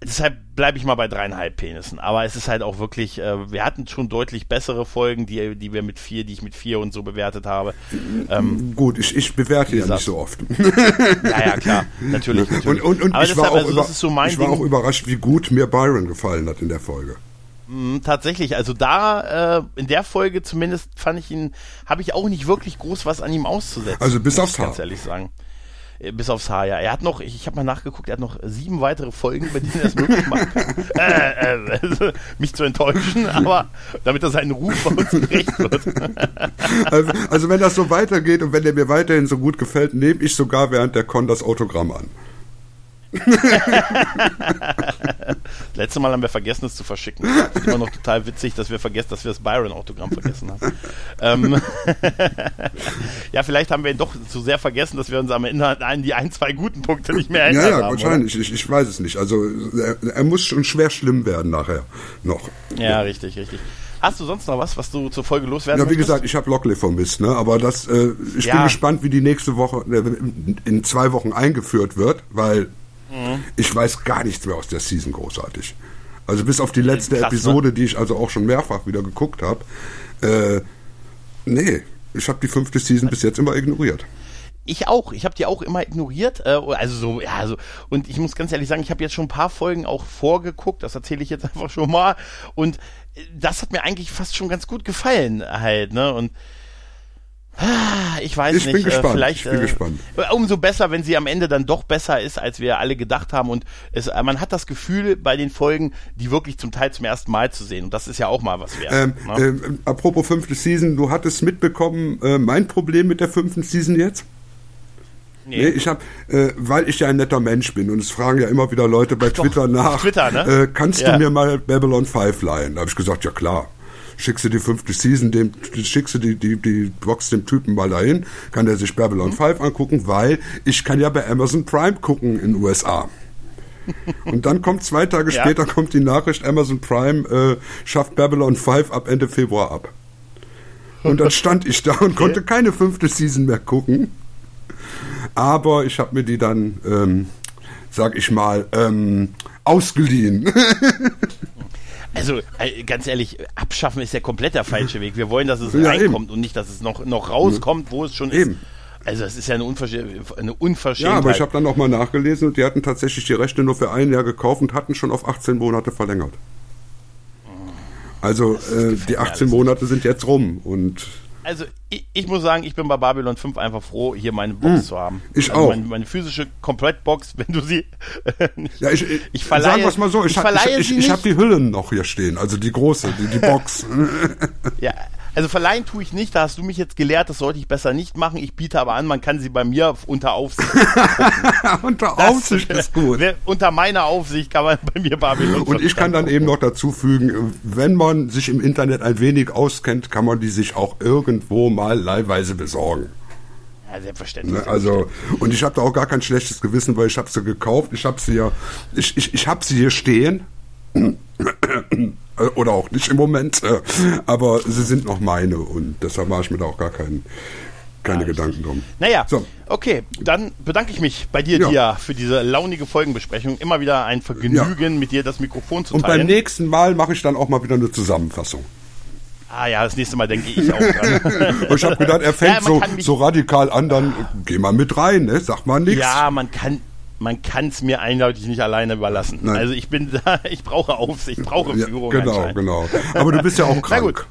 deshalb bleibe ich mal bei dreieinhalb Penissen. Aber es ist halt auch wirklich, äh, wir hatten schon deutlich bessere Folgen, die, die wir mit vier, die ich mit vier und so bewertet habe. Ähm, Gut, ich, ich bewerte ja nicht so oft. ja, ja, klar, natürlich. natürlich. Und, und, und ich, war, auch, also, über, so ich war auch überrascht, wie gut mir Byron gefallen hat in der Folge. Mm, tatsächlich, also da äh, in der Folge zumindest fand ich ihn, habe ich auch nicht wirklich groß was an ihm auszusetzen. Also bis aufs Haar. Ganz ehrlich sagen. Äh, bis aufs Haar, ja. Er hat noch, ich, ich habe mal nachgeguckt, er hat noch sieben weitere Folgen, bei denen er es möglich machen kann, äh, äh, also, mich zu enttäuschen, aber damit er seinen Ruf bei uns gerecht wird. also, also wenn das so weitergeht und wenn der mir weiterhin so gut gefällt, nehme ich sogar während der Con das Autogramm an. Letzte Mal haben wir vergessen, es zu verschicken. Das ist immer noch total witzig, dass wir vergessen, dass wir das Byron-Autogramm vergessen haben. ähm, ja, vielleicht haben wir ihn doch zu sehr vergessen, dass wir uns am Ende an die ein, zwei guten Punkte nicht mehr erinnern. Ja, ja, haben, wahrscheinlich. Ich, ich, weiß es nicht. Also er, er, muss schon schwer schlimm werden nachher noch. Ja, ja, richtig, richtig. Hast du sonst noch was, was du zur Folge loswerden Ja, wie möchtest? gesagt, ich habe Lockley vermisst, ne? Aber das, äh, ich ja. bin gespannt, wie die nächste Woche, äh, in zwei Wochen eingeführt wird, weil Mhm. Ich weiß gar nichts mehr aus der Season großartig. Also bis auf die letzte Krass, ne? Episode, die ich also auch schon mehrfach wieder geguckt habe. Äh, nee, ich habe die fünfte Season bis jetzt immer ignoriert. Ich auch. Ich habe die auch immer ignoriert. Äh, also so, ja, also und ich muss ganz ehrlich sagen, ich habe jetzt schon ein paar Folgen auch vorgeguckt. Das erzähle ich jetzt einfach schon mal. Und das hat mir eigentlich fast schon ganz gut gefallen, halt. Ne? Und ich weiß ich nicht. Bin gespannt. Vielleicht, ich bin äh, gespannt. Umso besser, wenn sie am Ende dann doch besser ist, als wir alle gedacht haben. Und es, äh, man hat das Gefühl bei den Folgen, die wirklich zum Teil zum ersten Mal zu sehen. Und das ist ja auch mal was wert. Ähm, ne? ähm, apropos fünfte Season, du hattest mitbekommen, äh, mein Problem mit der fünften Season jetzt? Nee. nee ich habe, äh, weil ich ja ein netter Mensch bin und es fragen ja immer wieder Leute bei Doch, Twitter nach, Twitter, ne? äh, kannst ja. du mir mal Babylon 5 leihen? Da habe ich gesagt, ja klar schickst du die fünfte Season, dem, schickst du die, die, die Box dem Typen mal dahin, kann der sich Babylon mhm. 5 angucken, weil ich kann ja bei Amazon Prime gucken in den USA. Und dann kommt zwei Tage ja. später kommt die Nachricht, Amazon Prime äh, schafft Babylon 5 ab Ende Februar ab. Und dann stand ich da und okay. konnte keine fünfte Season mehr gucken. Aber ich habe mir die dann, ähm, sag ich mal, ähm, ausgeliehen. Also äh, ganz ehrlich, abschaffen ist der komplett der falsche Weg. Wir wollen, dass es ja, reinkommt eben. und nicht, dass es noch, noch rauskommt, wo es schon eben. ist. Also das ist ja eine, Unverschä eine Unverschämtheit. Ja, aber ich habe dann nochmal nachgelesen und die hatten tatsächlich die Rechte nur für ein Jahr gekauft und hatten schon auf 18 Monate verlängert. Also äh, die 18 Monate sind jetzt rum und also ich, ich, muss sagen, ich bin bei Babylon 5 einfach froh, hier meine Box hm, zu haben. Ich also auch. Meine, meine, physische Komplettbox, wenn du sie. ja, ich, ich, ich verleihe, sagen wir es mal so, ich, ich, ich, ich, ich habe die Hüllen noch hier stehen, also die große, die, die Box. ja, also verleihen tue ich nicht, da hast du mich jetzt gelehrt, das sollte ich besser nicht machen. Ich biete aber an, man kann sie bei mir unter Aufsicht. unter Aufsicht das, ist gut. Unter meiner Aufsicht kann man bei mir Babylon. Und ich kann dann eben noch dazu fügen, wenn man sich im Internet ein wenig auskennt, kann man die sich auch irgendwo mal leihweise besorgen. Ja, selbstverständlich. Ne, also und ich habe da auch gar kein schlechtes Gewissen, weil ich habe sie gekauft. Ich habe sie ja, ich ich ich habe sie hier stehen. Äh, oder auch nicht im Moment, äh, aber sie sind noch meine und deshalb mache ich mir da auch gar keinen keine ja, Gedanken drum. Naja, so. okay, dann bedanke ich mich bei dir, ja. Dia, für diese launige Folgenbesprechung. Immer wieder ein Vergnügen, ja. mit dir das Mikrofon zu teilen. Und beim nächsten Mal mache ich dann auch mal wieder eine Zusammenfassung. Ah ja, das nächste Mal denke ich auch dran. ich habe gedacht, er fängt so, so radikal an, dann geh mal mit rein, ne? sag mal nichts. Ja, man kann, man kann es mir eindeutig nicht alleine überlassen. Nein. Also ich bin da, ich brauche Aufsicht, ich brauche Führung. Ja, genau, genau. Aber du bist ja auch krank.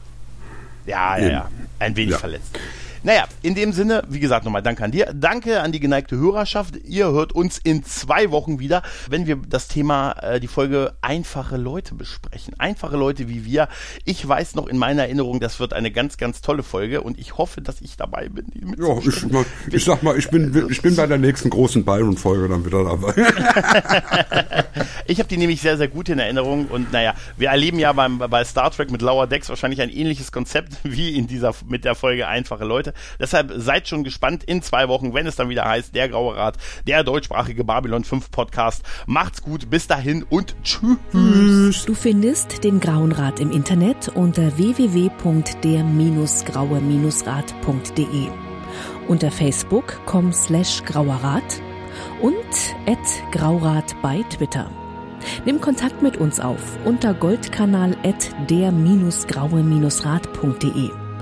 Ja, ja, ja. Ein wenig ja. verletzt. Naja, in dem Sinne, wie gesagt, nochmal Danke an dir. Danke an die geneigte Hörerschaft. Ihr hört uns in zwei Wochen wieder, wenn wir das Thema, äh, die Folge einfache Leute besprechen. Einfache Leute wie wir. Ich weiß noch in meiner Erinnerung, das wird eine ganz, ganz tolle Folge und ich hoffe, dass ich dabei bin. Ja, ich, ich, sag mal, ich bin, ich bin bei der nächsten großen Byron-Folge dann wieder dabei. ich habe die nämlich sehr, sehr gut in Erinnerung und naja, wir erleben ja beim, bei Star Trek mit Lower Decks wahrscheinlich ein ähnliches Konzept wie in dieser, mit der Folge Einfache Leute. Seite. Deshalb seid schon gespannt in zwei Wochen, wenn es dann wieder heißt, der Graue Rat, der deutschsprachige Babylon 5 Podcast. Macht's gut, bis dahin und tschüss. Du findest den Grauen Rat im Internet unter www.der-graue-rat.de unter facebook.com slash grauerrat und at graurat bei Twitter. Nimm Kontakt mit uns auf unter goldkanal at der-graue-rat.de.